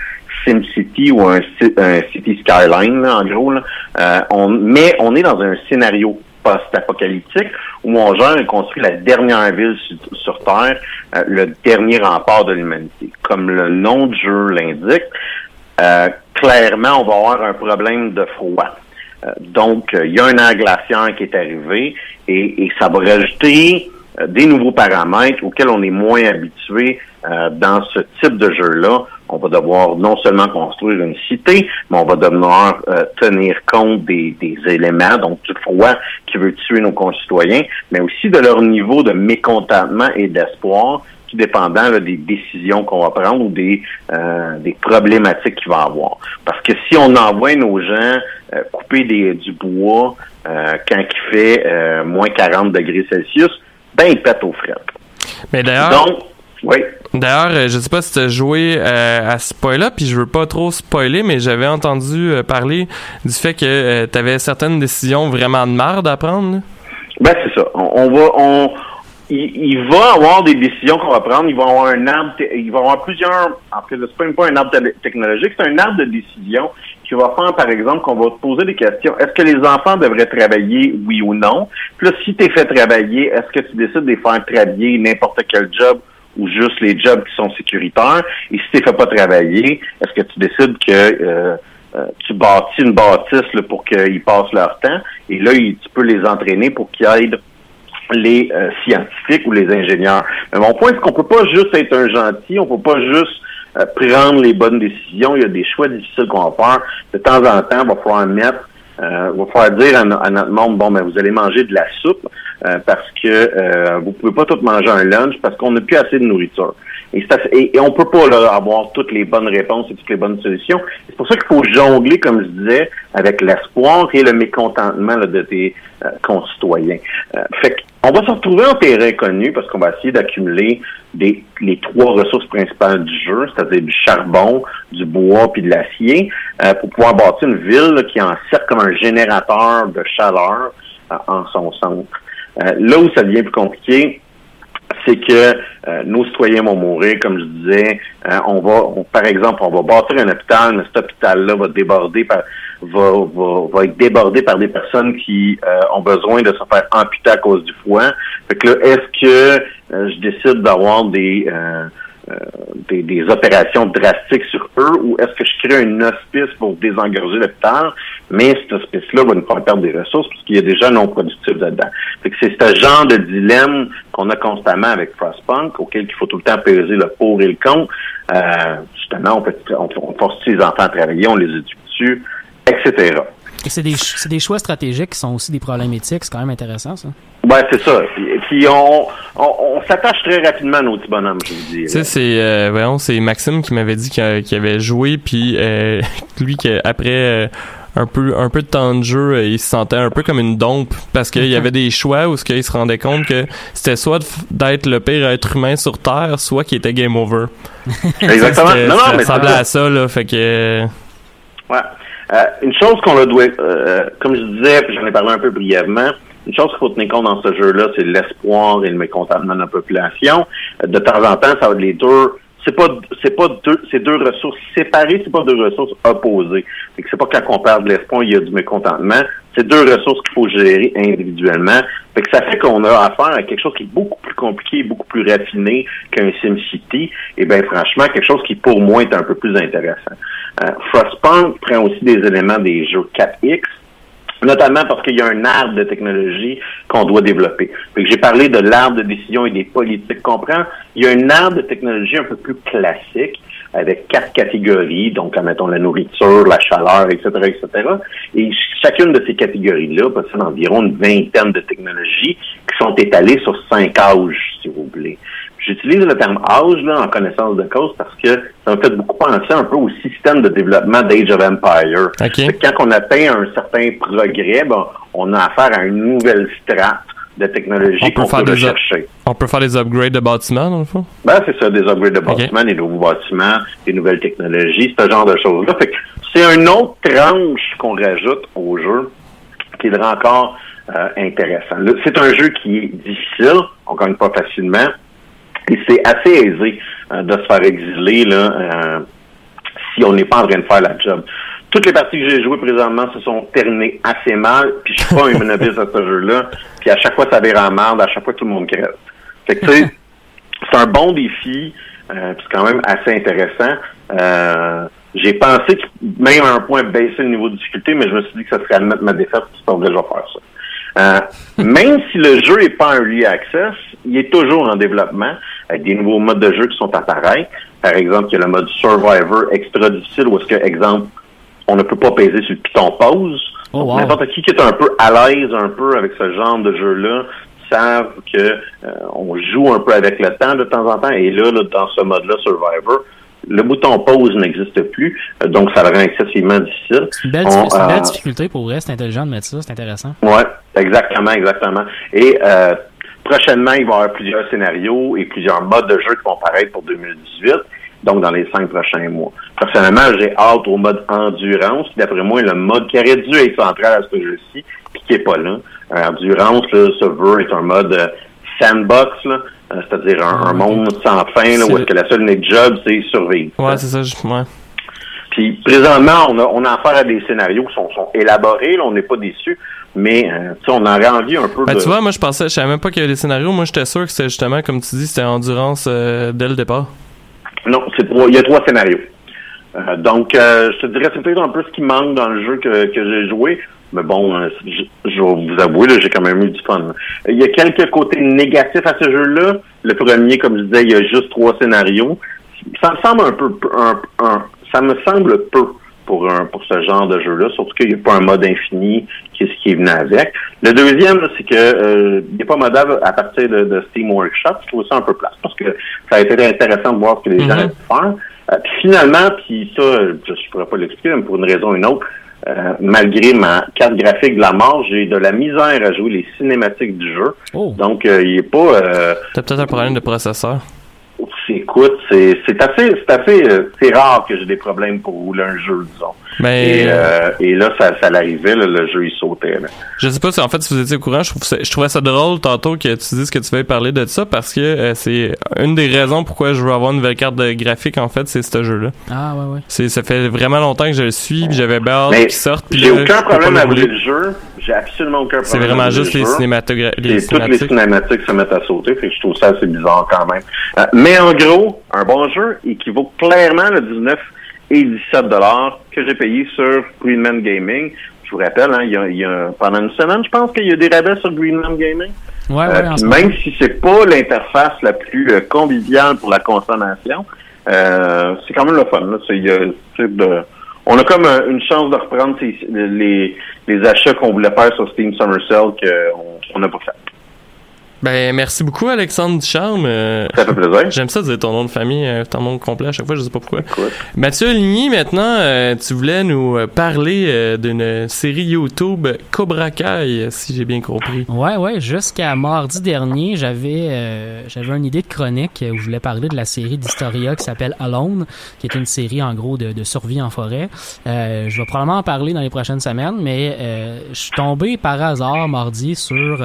SimCity ou un, ci- un City Skyline, en gros. Là. Euh, on, mais on est dans un scénario post-apocalyptique où on gère et construit la dernière ville sur, Terre, euh, le dernier rempart de l'humanité. Comme le nom du jeu l'indique, euh, clairement, on va avoir un problème de froid. Euh, donc, euh, il y a un air glaciaire qui est arrivé et, et ça va rajouter des nouveaux paramètres auxquels on est moins habitué dans ce type de jeu-là. On va devoir non seulement construire une cité, mais on va devoir euh, tenir compte des, des éléments, donc du froid qui veut tuer nos concitoyens, mais aussi de leur niveau de mécontentement et d'espoir tout dépendant là, des décisions qu'on va prendre ou des, euh, des problématiques qu'il va avoir. Parce que si on envoie nos gens euh, couper des, du bois euh, quand il fait euh, moins 40 degrés Celsius, ben ils pètent aux frettes. Mais d'ailleurs, Donc, oui. D'ailleurs, euh, je sais pas si tu as joué euh, à ce point-là, puis je veux pas trop spoiler, mais j'avais entendu euh, parler du fait que tu avais certaines décisions vraiment de merde à prendre. là. Ben c'est ça. On, on va on il, il va avoir des décisions qu'on va prendre. Il va avoir un arbre, il va avoir plusieurs. En fait, c'est pas même pas un arbre te- technologique, c'est un arbre de décision qui va faire, par exemple, qu'on va te poser des questions. Est-ce que les enfants devraient travailler, oui ou non? Puis là, si tu es fait travailler, est-ce que tu décides de les faire travailler n'importe quel job ou juste les jobs qui sont sécuritaires? Et si tu ne fais pas travailler, est-ce que tu décides que euh, euh, tu bâtis une bâtisse là, pour qu'ils passent leur temps? Et là, tu peux les entraîner pour qu'ils aident les euh, scientifiques ou les ingénieurs. Mais mon point, c'est qu'on peut pas juste être un gentil, on peut pas juste euh, prendre les bonnes décisions. Il y a des choix difficiles qu'on va faire. De temps en temps, il va falloir mettre, euh, va falloir dire à, à notre monde, bon, ben vous allez manger de la soupe euh, parce que euh, vous pouvez pas tout manger un lunch parce qu'on n'a plus assez de nourriture. Et, assez- et, et on peut pas là, avoir toutes les bonnes réponses et toutes les bonnes solutions. C'est pour ça qu'il faut jongler, comme je disais, avec l'espoir et le mécontentement là, de tes euh, concitoyens. Euh, fait on va se retrouver en terrain connu parce qu'on va essayer d'accumuler des, les trois ressources principales du jeu, c'est-à-dire du charbon, du bois puis de l'acier, euh, pour pouvoir bâtir une ville là, qui en sert comme un générateur de chaleur en son centre. Euh, là où ça devient plus compliqué, c'est que euh, nos citoyens vont mourir, comme je disais. Euh, on va, on- par exemple, on va bâtir un hôpital, mais cet hôpital-là va déborder par, va, va, va être débordé par des personnes qui euh, ont besoin de se faire amputer à cause du froid. Fait que là, est-ce que euh, je décide d'avoir des, euh, des, des opérations drastiques sur eux ou est-ce que je crée un hospice pour désengorger l'hôpital, mais cet hospice-là va nous faire perdre des ressources parce qu'il y a gens non productifs dedans. C'est ce genre de dilemme qu'on a constamment avec Frostpunk, auquel il faut tout le temps peser le pour et le contre. Euh, justement, on, peut, on force les enfants à travailler, on les éduque dessus, etc. Et c'est des, des choix stratégiques qui sont aussi des problèmes éthiques. C'est quand même intéressant, ça. Ouais, c'est ça. Puis, puis on, on, on s'attache très rapidement à nos petits bonhommes, je vous dis. Tu sais, c'est euh, c'est Maxime qui m'avait dit qu'il avait joué, puis euh, [laughs] lui que après euh, un peu un peu de temps de jeu, euh, il se sentait un peu comme une dompe parce qu'il y avait des choix où ce qu'il se rendait compte que c'était soit d'être le pire être humain sur Terre, soit qu'il était game over. Exactement. C'était- Non, non, ça mais ressemblait à ça là, fait que Ouais. Euh, une chose qu'on le doit, euh, comme je disais, puis j'en ai parlé un peu brièvement, une chose qu'il faut tenir compte dans ce jeu-là, c'est l'espoir et le mécontentement de la population. Euh, De temps en temps, ça va être les. C'est pas, c'est pas deux, c'est deux ressources séparées, c'est pas deux ressources opposées. Fait que c'est pas quand on perd de l'espoir, il y a du mécontentement. C'est deux ressources qu'il faut gérer individuellement. Fait que ça fait qu'on a affaire à quelque chose qui est beaucoup plus compliqué, beaucoup plus raffiné qu'un SimCity. Et bien, franchement, quelque chose qui, pour moi, est un peu plus intéressant. Euh, Frostpunk prend aussi des éléments des jeux 4X, notamment parce qu'il y a un arbre de technologie qu'on doit développer. J'ai parlé de l'arbre de décision et des politiques qu'on prend. Il y a un arbre de technologie un peu plus classique avec quatre catégories, donc admettons la nourriture, la chaleur, etc., etc. Et ch- chacune de ces catégories-là possède environ une vingtaine de technologies qui sont étalées sur cinq âges, si vous voulez. J'utilise le terme âge là, en connaissance de cause parce que ça me fait beaucoup penser un peu au système de développement d'Age of Empire. Quand on atteint un certain progrès, ben, on a affaire à une nouvelle strate de technologie qu'on peut up- rechercher. on peut faire des upgrades de bâtiments dans le fond? Ben, c'est ça, des upgrades de bâtiments, des nouveaux bâtiments, des nouvelles technologies, ce genre de choses-là. Fait que c'est un autre tranche qu'on rajoute au jeu qui le rend encore euh, intéressant. C'est un jeu qui est difficile, on gagne pas facilement, et c'est assez aisé euh, de se faire exiler là, euh, si on n'est pas en train de faire la job. toutes les parties que j'ai jouées présentement se sont terminées assez mal, puis je suis pas un novice à ce jeu-là, puis à chaque fois ça vire en merde, à chaque fois tout le monde crève. Fait que tu sais, c'est un bon défi, euh, puis c'est quand même assez intéressant. Euh, j'ai pensé que même à un point baisser le niveau de difficulté, mais je me suis dit que ça serait admettre ma défaite, c'est pas vrai, je vais faire ça. Euh, même si le jeu est pas un early access, il est toujours en développement avec des nouveaux modes de jeu qui sont appareils. Par exemple, il y a le mode Survivor extra difficile où est-ce que, exemple, on ne peut pas peser sur le piton pause. Oh, wow. N'importe qui qui est un peu à l'aise un peu avec ce genre de jeu-là savent que euh, on joue un peu avec le temps de temps en temps. Et là, là, dans ce mode-là, Survivor, le bouton pause n'existe plus, euh, donc ça le rend excessivement difficile. C'est une belle, On, c'est une belle euh, difficulté pour vrai. C'est intelligent de mettre ça. C'est intéressant. Ouais, exactement, exactement. Et euh, prochainement, il va y avoir plusieurs scénarios et plusieurs modes de jeu qui vont paraître pour 2018, donc dans les cinq prochains mois. Personnellement, j'ai hâte au mode endurance, qui d'après moi est le mode qui aurait dû être central à ce jeu-ci, puis qui est pas là. Euh, endurance, là, se veut être un mode euh, sandbox, euh, c'est-à-dire un, un monde sans fin, là, où est-ce que la seule unique job, c'est survivre. Ouais, c'est ça. je- Ouais. Puis présentement, on a, on a affaire à des scénarios qui sont, sont élaborés, là, on n'est pas déçus, mais euh, on aurait envie un peu Ben, de... tu vois, moi, je pensais, je savais même pas qu'il y avait des scénarios. Moi, j'étais sûr que c'était justement, comme tu dis, c'était endurance euh, dès le départ. Non, c'est trois, il y a trois scénarios. Euh, donc, euh, je te dirais, c'est peut-être un peu ce qui manque dans le jeu que, que j'ai joué. Mais bon, euh, je, je vais vous avouer, là, j'ai quand même eu du fun. Il y a quelques côtés négatifs à ce jeu-là. Le premier, comme je disais, il y a juste trois scénarios. Ça me semble un peu, un, un- ça me semble peu pour un, pour ce genre de jeu-là, surtout qu'il n'y a pas un mode infini qui est ce qui est venu avec. Le deuxième, c'est que euh, il n'est pas modable à partir de, de Steam Workshop. Je trouve ça un peu place parce que ça a été intéressant de voir ce que les gens Mhm. ont pu faire. Euh, puis finalement, puis ça, je ne pourrais pas l'expliquer, mais pour une raison ou une autre, euh, malgré ma carte graphique de la mort, j'ai de la misère à jouer les cinématiques du jeu. Oh. Donc, euh, il est pas... T'as peut-être un problème de processeur. Écoute, c'est c'est assez, c'est assez, euh, c'est rare que j'ai des problèmes pour rouler un jeu, disons. Et, euh, et là, ça, ça l'arrivait, là, le jeu il sautait. là. Je sais pas si en fait si vous étiez au courant, je trouve ça- je trouvais ça drôle tantôt que tu dises que tu veux parler de ça parce que euh, c'est une des raisons pourquoi je veux avoir une nouvelle carte de graphique en fait, c'est ce jeu-là. Ah, ouais, ouais. C'est ça fait vraiment longtemps que je le suis, puis j'avais hâte qu'il sorte. puis J'ai là, aucun problème à le rouler rouler. le jeu. J'ai absolument aucun C'est problème. à vraiment juste le les cinématographies. Les toutes les cinématiques. se mettent à sauter, fait que je trouve ça assez bizarre quand même. Euh, mais en gros, un bon jeu équivaut clairement le 19 et 17 dollars que j'ai payé sur Greenman Gaming. Je vous rappelle, hein, il y a, il y a- pendant une semaine, je pense qu'il y a des rabais sur Greenman Gaming. Ouais, ouais, Euh, même si c'est pas l'interface la plus euh, conviviale pour la consommation, euh, c'est quand même le fun. Là. C'est, il y a, c'est de- on a comme euh, une chance de reprendre les, les achats qu'on voulait faire sur Steam Summer Sale qu'on n'a pas fait. Ben merci beaucoup Alexandre Ducharme. Euh, Ça fait plaisir. J'aime ça dire ton nom de famille, euh, ton nom complet à chaque fois, je sais pas pourquoi. Écoute. Mathieu Ligny, maintenant, euh, tu voulais nous euh, parler euh, d'une série YouTube Cobra Kai, si j'ai bien compris. Ouais, ouais, jusqu'à mardi dernier, j'avais euh, j'avais une idée de chronique où je voulais parler de la série d'Historia qui s'appelle Alone, qui est une série en gros de, de survie en forêt. Euh, je vais probablement en parler dans les prochaines semaines, mais euh, je suis tombé par hasard mardi sur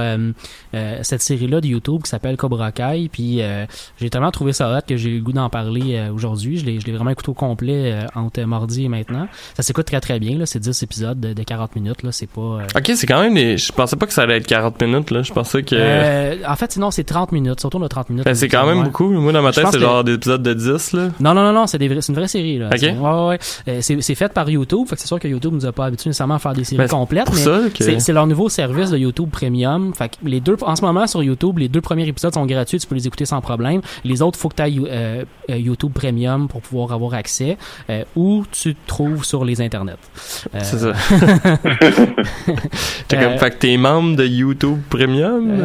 euh, cette série-là de YouTube qui s'appelle Cobra Kai, puis euh, j'ai tellement trouvé ça hot que j'ai eu le goût d'en parler euh, aujourd'hui. Je l'ai vraiment écouté au complet entre mardi et maintenant. Ça s'écoute très très bien, là, c'est 10 épisodes de, de 40 minutes, là, c'est pas... Ok, c'est quand même des... Je pensais pas que ça allait être 40 minutes, là. Je pensais que... en fait, sinon, c'est 30 minutes. Surtout de 30 minutes. Ben, c'est quand même Ouais. beaucoup. Moi, dans ma tête, c'est que- genre des épisodes de 10, là. Non, non, non, non, c'est vrais- une vraie série, là. Ok. C'est- Ouais, ouais, c'est, fait par YouTube. Fait que c'est sûr que YouTube nous a pas habitués nécessairement à faire des séries Ben, complètes, mais ça que- c'est leur nouveau service de YouTube Premium. Fait que les deux, en ce moment, sur YouTube, les deux premiers épisodes sont gratuits. Tu peux les écouter sans problème. Les autres, faut que tu ailles euh, euh, YouTube Premium pour pouvoir avoir accès, euh, ou tu te trouves sur les internets. Euh, C'est ça. [laughs] T'es comme, Euh, fait que t'es membre de YouTube Premium? [laughs]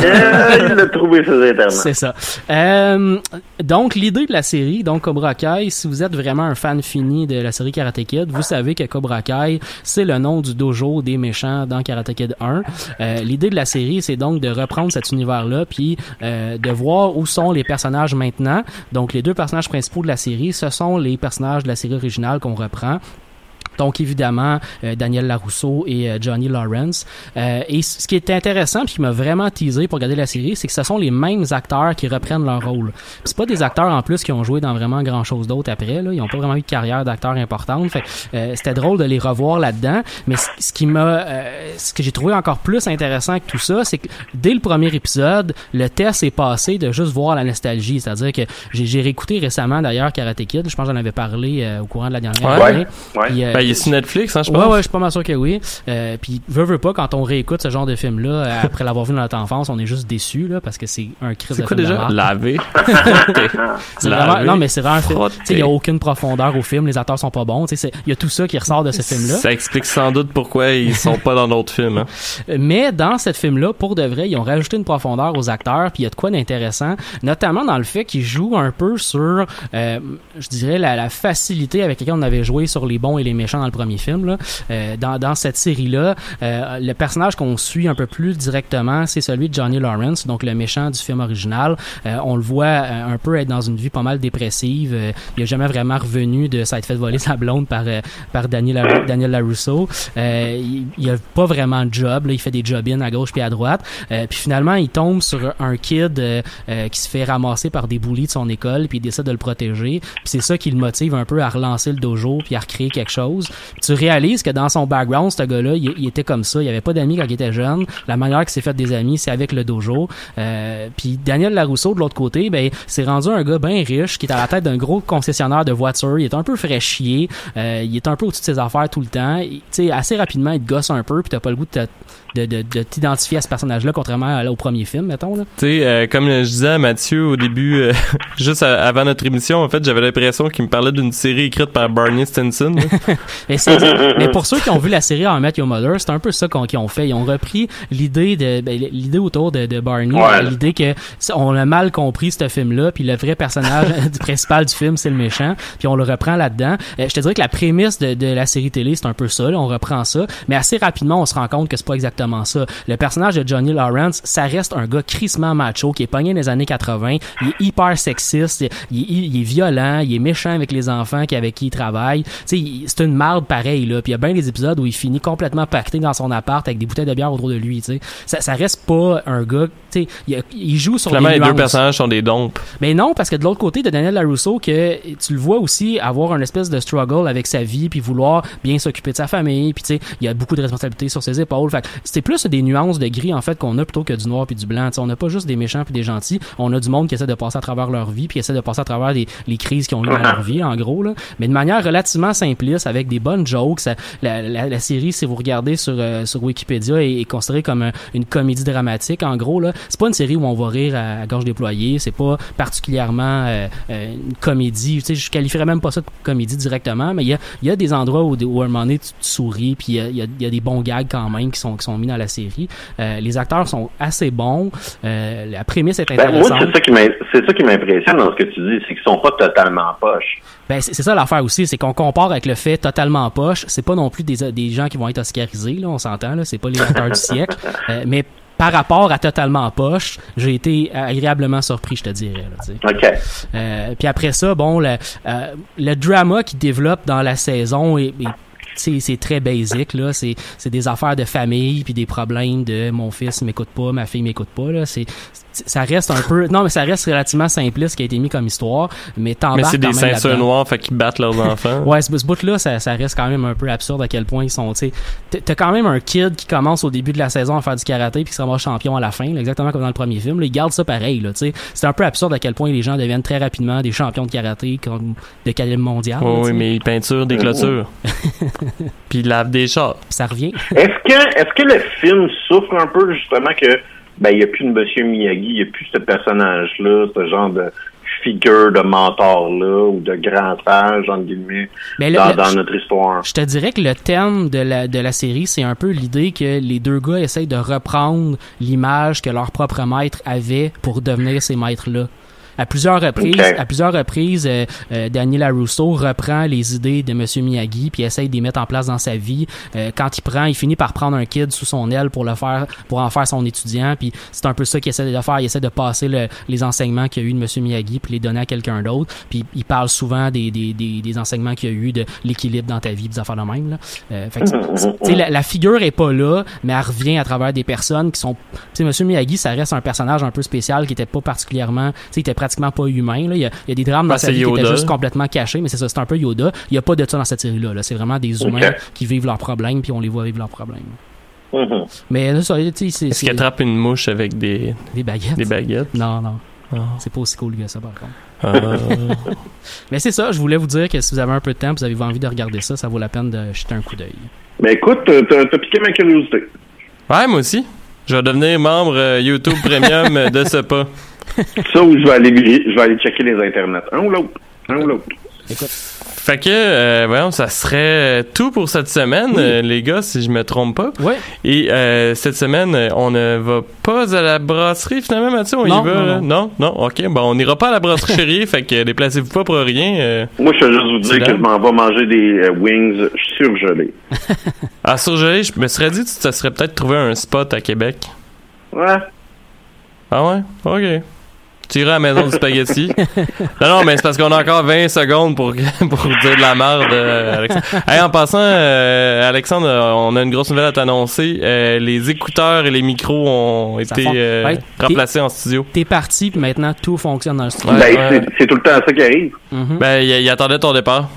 Il a trouvé ses internets. C'est ça. Euh, donc, l'idée de la série, donc Cobra Kai, si vous êtes vraiment un fan fini de la série Karate Kid, vous savez que Cobra Kai, c'est le nom du dojo des méchants dans Karate Kid 1. Euh, l'idée de la série, c'est donc de reprendre cet univers-là, puis euh, de voir où sont les personnages maintenant. Donc, les deux personnages principaux de la série, ce sont les personnages de la série originale qu'on reprend. Donc évidemment euh, Daniel Larousseau et euh, Johnny Lawrence. Euh, et ce qui est intéressant puis qui m'a vraiment teasé pour regarder la série, c'est que ce sont les mêmes acteurs qui reprennent leur rôle. C'est pas des acteurs en plus qui ont joué dans vraiment grand chose d'autre après. Là. Ils ont pas vraiment eu de carrière d'acteur importante. Fait que, euh, c'était drôle de les revoir là-dedans. Mais c- ce qui m'a, euh, ce que j'ai trouvé encore plus intéressant que tout ça, c'est que dès le premier épisode, le test est passé de juste voir la nostalgie. C'est-à-dire que j'ai, j'ai réécouté récemment d'ailleurs Karate Kid. Je pense que j'en avais parlé euh, au courant de la dernière Ouais. année. Ouais. Puis, euh, Ben, il est sur Netflix, hein, je pense. ouais, je suis pas mal sûr que oui. Euh, puis, veut, veut pas, quand on réécoute ce genre de film-là, euh, [laughs] après l'avoir vu dans notre enfance, on est juste déçu, là, parce que c'est un crise de quoi film déjà? [laughs] vraiment, non, mais c'est vraiment un film. Il y a aucune profondeur au film, les acteurs sont pas bons, il y a tout ça qui ressort de ce film-là. Ça explique sans doute pourquoi ils sont pas dans d'autres films. Hein. Mais dans cette film-là, pour de vrai, ils ont rajouté une profondeur aux acteurs, puis il y a de quoi d'intéressant, notamment dans le fait qu'ils jouent un peu sur, euh, je dirais, la, la facilité avec laquelle on avait joué sur les bons et les méchants dans le premier film. Euh, dans, cette série-là, euh, le personnage qu'on suit un peu plus directement, c'est celui de Johnny Lawrence, donc le méchant du film original. Euh, on le voit euh, un peu être dans une vie pas mal dépressive. Il a jamais vraiment revenu de s'être fait voler sa blonde par par Daniel Daniel Larusso. Il, il a pas vraiment de job. Là, il fait des job-ins à gauche puis à droite. Puis finalement, il tombe sur un kid qui se fait ramasser par des bullies de son école, puis il décide de le protéger. Puis c'est ça qui le motive un peu à relancer le dojo puis à recréer quelque chose. Tu réalises que dans son background, ce gars-là, il, était comme ça. Il avait pas d'amis quand il était jeune. La manière qu'il s'est fait des amis, c'est avec le dojo. Euh, puis Daniel Larousseau, de l'autre côté, ben rendu un gars bien riche qui est à la tête d'un gros concessionnaire de voitures. Il est un peu fraîchier. Euh, il est un peu au-dessus de ses affaires tout le temps. Tu sais, assez rapidement, il te gosse un peu puis t'as pas le goût de te- de, de, de t'identifier à ce personnage-là, contrairement à- au premier film, mettons. Là. Tu sais, euh, comme je disais à Mathieu au début, euh, [laughs] juste à- avant notre émission, en fait, j'avais l'impression qu'il me parlait d'une série écrite par Barney Stinson. là. [laughs] Mais, c'est- mais pour ceux qui ont vu la série en Met Your Mother, c'est un peu ça qu'on, qu'ils ont fait. Ils ont repris l'idée de ben, l'idée autour de, de Barney, Ouais. l'idée que on a mal compris ce film-là, puis le vrai personnage [laughs] du principal du film, c'est le méchant, puis on le reprend là-dedans. Euh, je te dirais que la prémisse de, de la série télé, c'est un peu ça. là, on reprend ça, mais assez rapidement, on se rend compte que c'est pas exactement ça. Le personnage de Johnny Lawrence, ça reste un gars crissement macho qui est pogné dans les années 80. Il est hyper sexiste, il, il- il est violent, il est méchant avec les enfants qui avec qui il travaille. C'est une marde pareil là. Puis il y a bien des épisodes où il finit complètement pacté dans son appart avec des bouteilles de bière autour de lui. Tu sais, ça, ça reste pas un gars. Tu sais, il, joue sur Finalement, les deux personnages sont des dompes. Mais non, parce que de l'autre côté de Daniel LaRusso, que tu le vois aussi avoir un espèce de struggle avec sa vie, puis vouloir bien s'occuper de sa famille, puis tu sais, il y a beaucoup de responsabilités sur ses épaules. Fait c'est plus des nuances de gris en fait qu'on a plutôt que du noir puis du blanc. Tu sais, on n'a pas juste des méchants puis des gentils, on a du monde qui essaie de passer à travers leur vie, puis essaie de passer à travers les, crises qu'ils ont eues dans leur vie, en gros là. Mais de manière relativement simpliste, avec des bonnes jokes. La, série, si vous regardez sur euh, sur Wikipédia, est, considérée comme un- une comédie dramatique. En gros là, c'est pas une série où on va rire à, à gorge déployée. C'est pas particulièrement euh, euh, une comédie. Tu sais, je qualifierais même pas ça de comédie directement, mais il y a, des endroits où, où à un moment donné tu, tu souris, puis il y a, des bons gags quand même qui sont mis dans la série. Euh, les acteurs sont assez bons. Euh, la prémisse est Ben, moi, intéressante. c'est ça qui m'im- c'est ça qui m'impressionne dans ce que tu dis, c'est qu'ils sont pas totalement poches. Ben, c'est ça l'affaire aussi, c'est qu'on compare avec le fait totalement poche. C'est pas non plus des, des gens qui vont être oscarisés, là, on s'entend, là. C'est pas les acteurs du siècle. [laughs] Euh, mais par rapport à totalement poche, j'ai été agréablement surpris, je te dirais. Là. OK. Euh, puis après ça, bon, le, euh, le drama qui développe dans la saison est, est- c'est très basique là. C'est c'est des affaires de famille puis des problèmes de mon fils m'écoute pas ma fille m'écoute pas là. C'est ça reste un peu non mais ça reste relativement simpliste ce qui a été mis comme histoire mais Mais c'est des ceintures noires, fait qu'ils battent leurs [laughs] enfants. Ouais, ce, ce bout-là, ça, ça reste quand même un peu absurde à quel point ils sont, tu sais. t'as- quand même un kid qui commence au début de la saison à faire du karaté puis qui sera champion à la fin, là, exactement comme dans le premier film. Là, il garde ça pareil, là, tu sais. C'est un peu absurde à quel point les gens deviennent très rapidement des champions de karaté comme de calibre mondial. là, Oh, oui, mais ils peinturent des clôtures. [laughs] Puis ils lavent des chars. Puis ça revient. Est-ce que, est-ce que le film souffre un peu justement que ben il y a plus de Monsieur Miyagi, il y a plus ce personnage-là, ce genre de figure de mentor-là ou de grand sage entre guillemets Mais le- dans, dans notre histoire. Je te dirais que le thème de la, de la série, c'est un peu l'idée que les deux gars essayent de reprendre l'image que leur propre maître avait pour devenir ces maîtres-là. À plusieurs reprises, Ok. à plusieurs reprises, euh, euh, Daniel Larusso reprend les idées de Monsieur Miyagi puis essaye de les mettre en place dans sa vie. Euh, quand il prend, il finit par prendre un kid sous son aile pour le faire, pour en faire son étudiant. Puis c'est un peu ça qu'il essaie de faire. Il essaie de passer le- les enseignements qu'il y a eu de Monsieur Miyagi puis les donner à quelqu'un d'autre. Puis il parle souvent des, des, des, des enseignements qu'il y a eu de l'équilibre dans ta vie, des affaires de même. Là. Euh, fait que c'est- tu sais, la, la figure est pas là, mais elle revient à travers des personnes qui sont. Tu sais, Monsieur Miyagi, ça reste un personnage un peu spécial qui était pas particulièrement. Tu sais, il était pratiquement pas humain. Là. Il, y a, il y a des drames dans Ah, sa c'est vie qui étaient juste complètement cachés, mais c'est ça, c'est un peu Yoda. Il y a pas de ça dans cette série-là. Là. C'est vraiment des humains qui vivent leurs problèmes, puis on les voit vivre leurs problèmes. Mhm. Mais là, ça, tu sais, c'est. Est-ce qu'il c'est attrape une mouche avec des, Des baguettes? des baguettes? Non, non. Ah. C'est pas aussi cool que ça, par contre. Ah. [laughs] Mais c'est ça, je voulais vous dire que si vous avez un peu de temps, vous avez envie de regarder ça, ça vaut la peine de jeter un coup d'œil. Ben écoute, t'as t'as piqué ma curiosité. ouais, moi aussi. Je vais devenir membre euh, YouTube Premium [laughs] de ce pas. [laughs] Ça ou je vais aller je vais aller checker les internets. Un ou l'autre. Un ou l'autre. Fait que, euh, voyons, ça serait tout pour cette semaine, euh, les gars, si je me trompe pas. Ouais. Et euh, cette semaine, on ne va pas à la brasserie, finalement, Mathieu, on Non, y va, non, là? non, non, ok, bon, on n'ira pas à la brasserie [laughs] chérie, fait que déplacez-vous pas pour rien. euh. Moi, je vais juste vous dire que je m'en vais manger des euh, wings surgelés. [laughs] À surgelé, je me serais dit que ça serait peut-être trouver un spot à Québec. Ouais. Ah ouais? Ok. Tu iras à la maison du spaghetti. [laughs] non, non, mais c'est parce qu'on a encore 20 secondes pour, [laughs] pour dire de la merde, euh, Alexandre. Hey, en passant, euh, Alexandre, on a une grosse nouvelle à t'annoncer. Euh, les écouteurs et les micros ont Ça été euh, Ouais, remplacés en studio. T'es parti, puis maintenant tout fonctionne dans le studio. Ouais, ben, ouais. c'est- tout le temps ça qui arrive. Mhm. Ben, il attendait ton départ.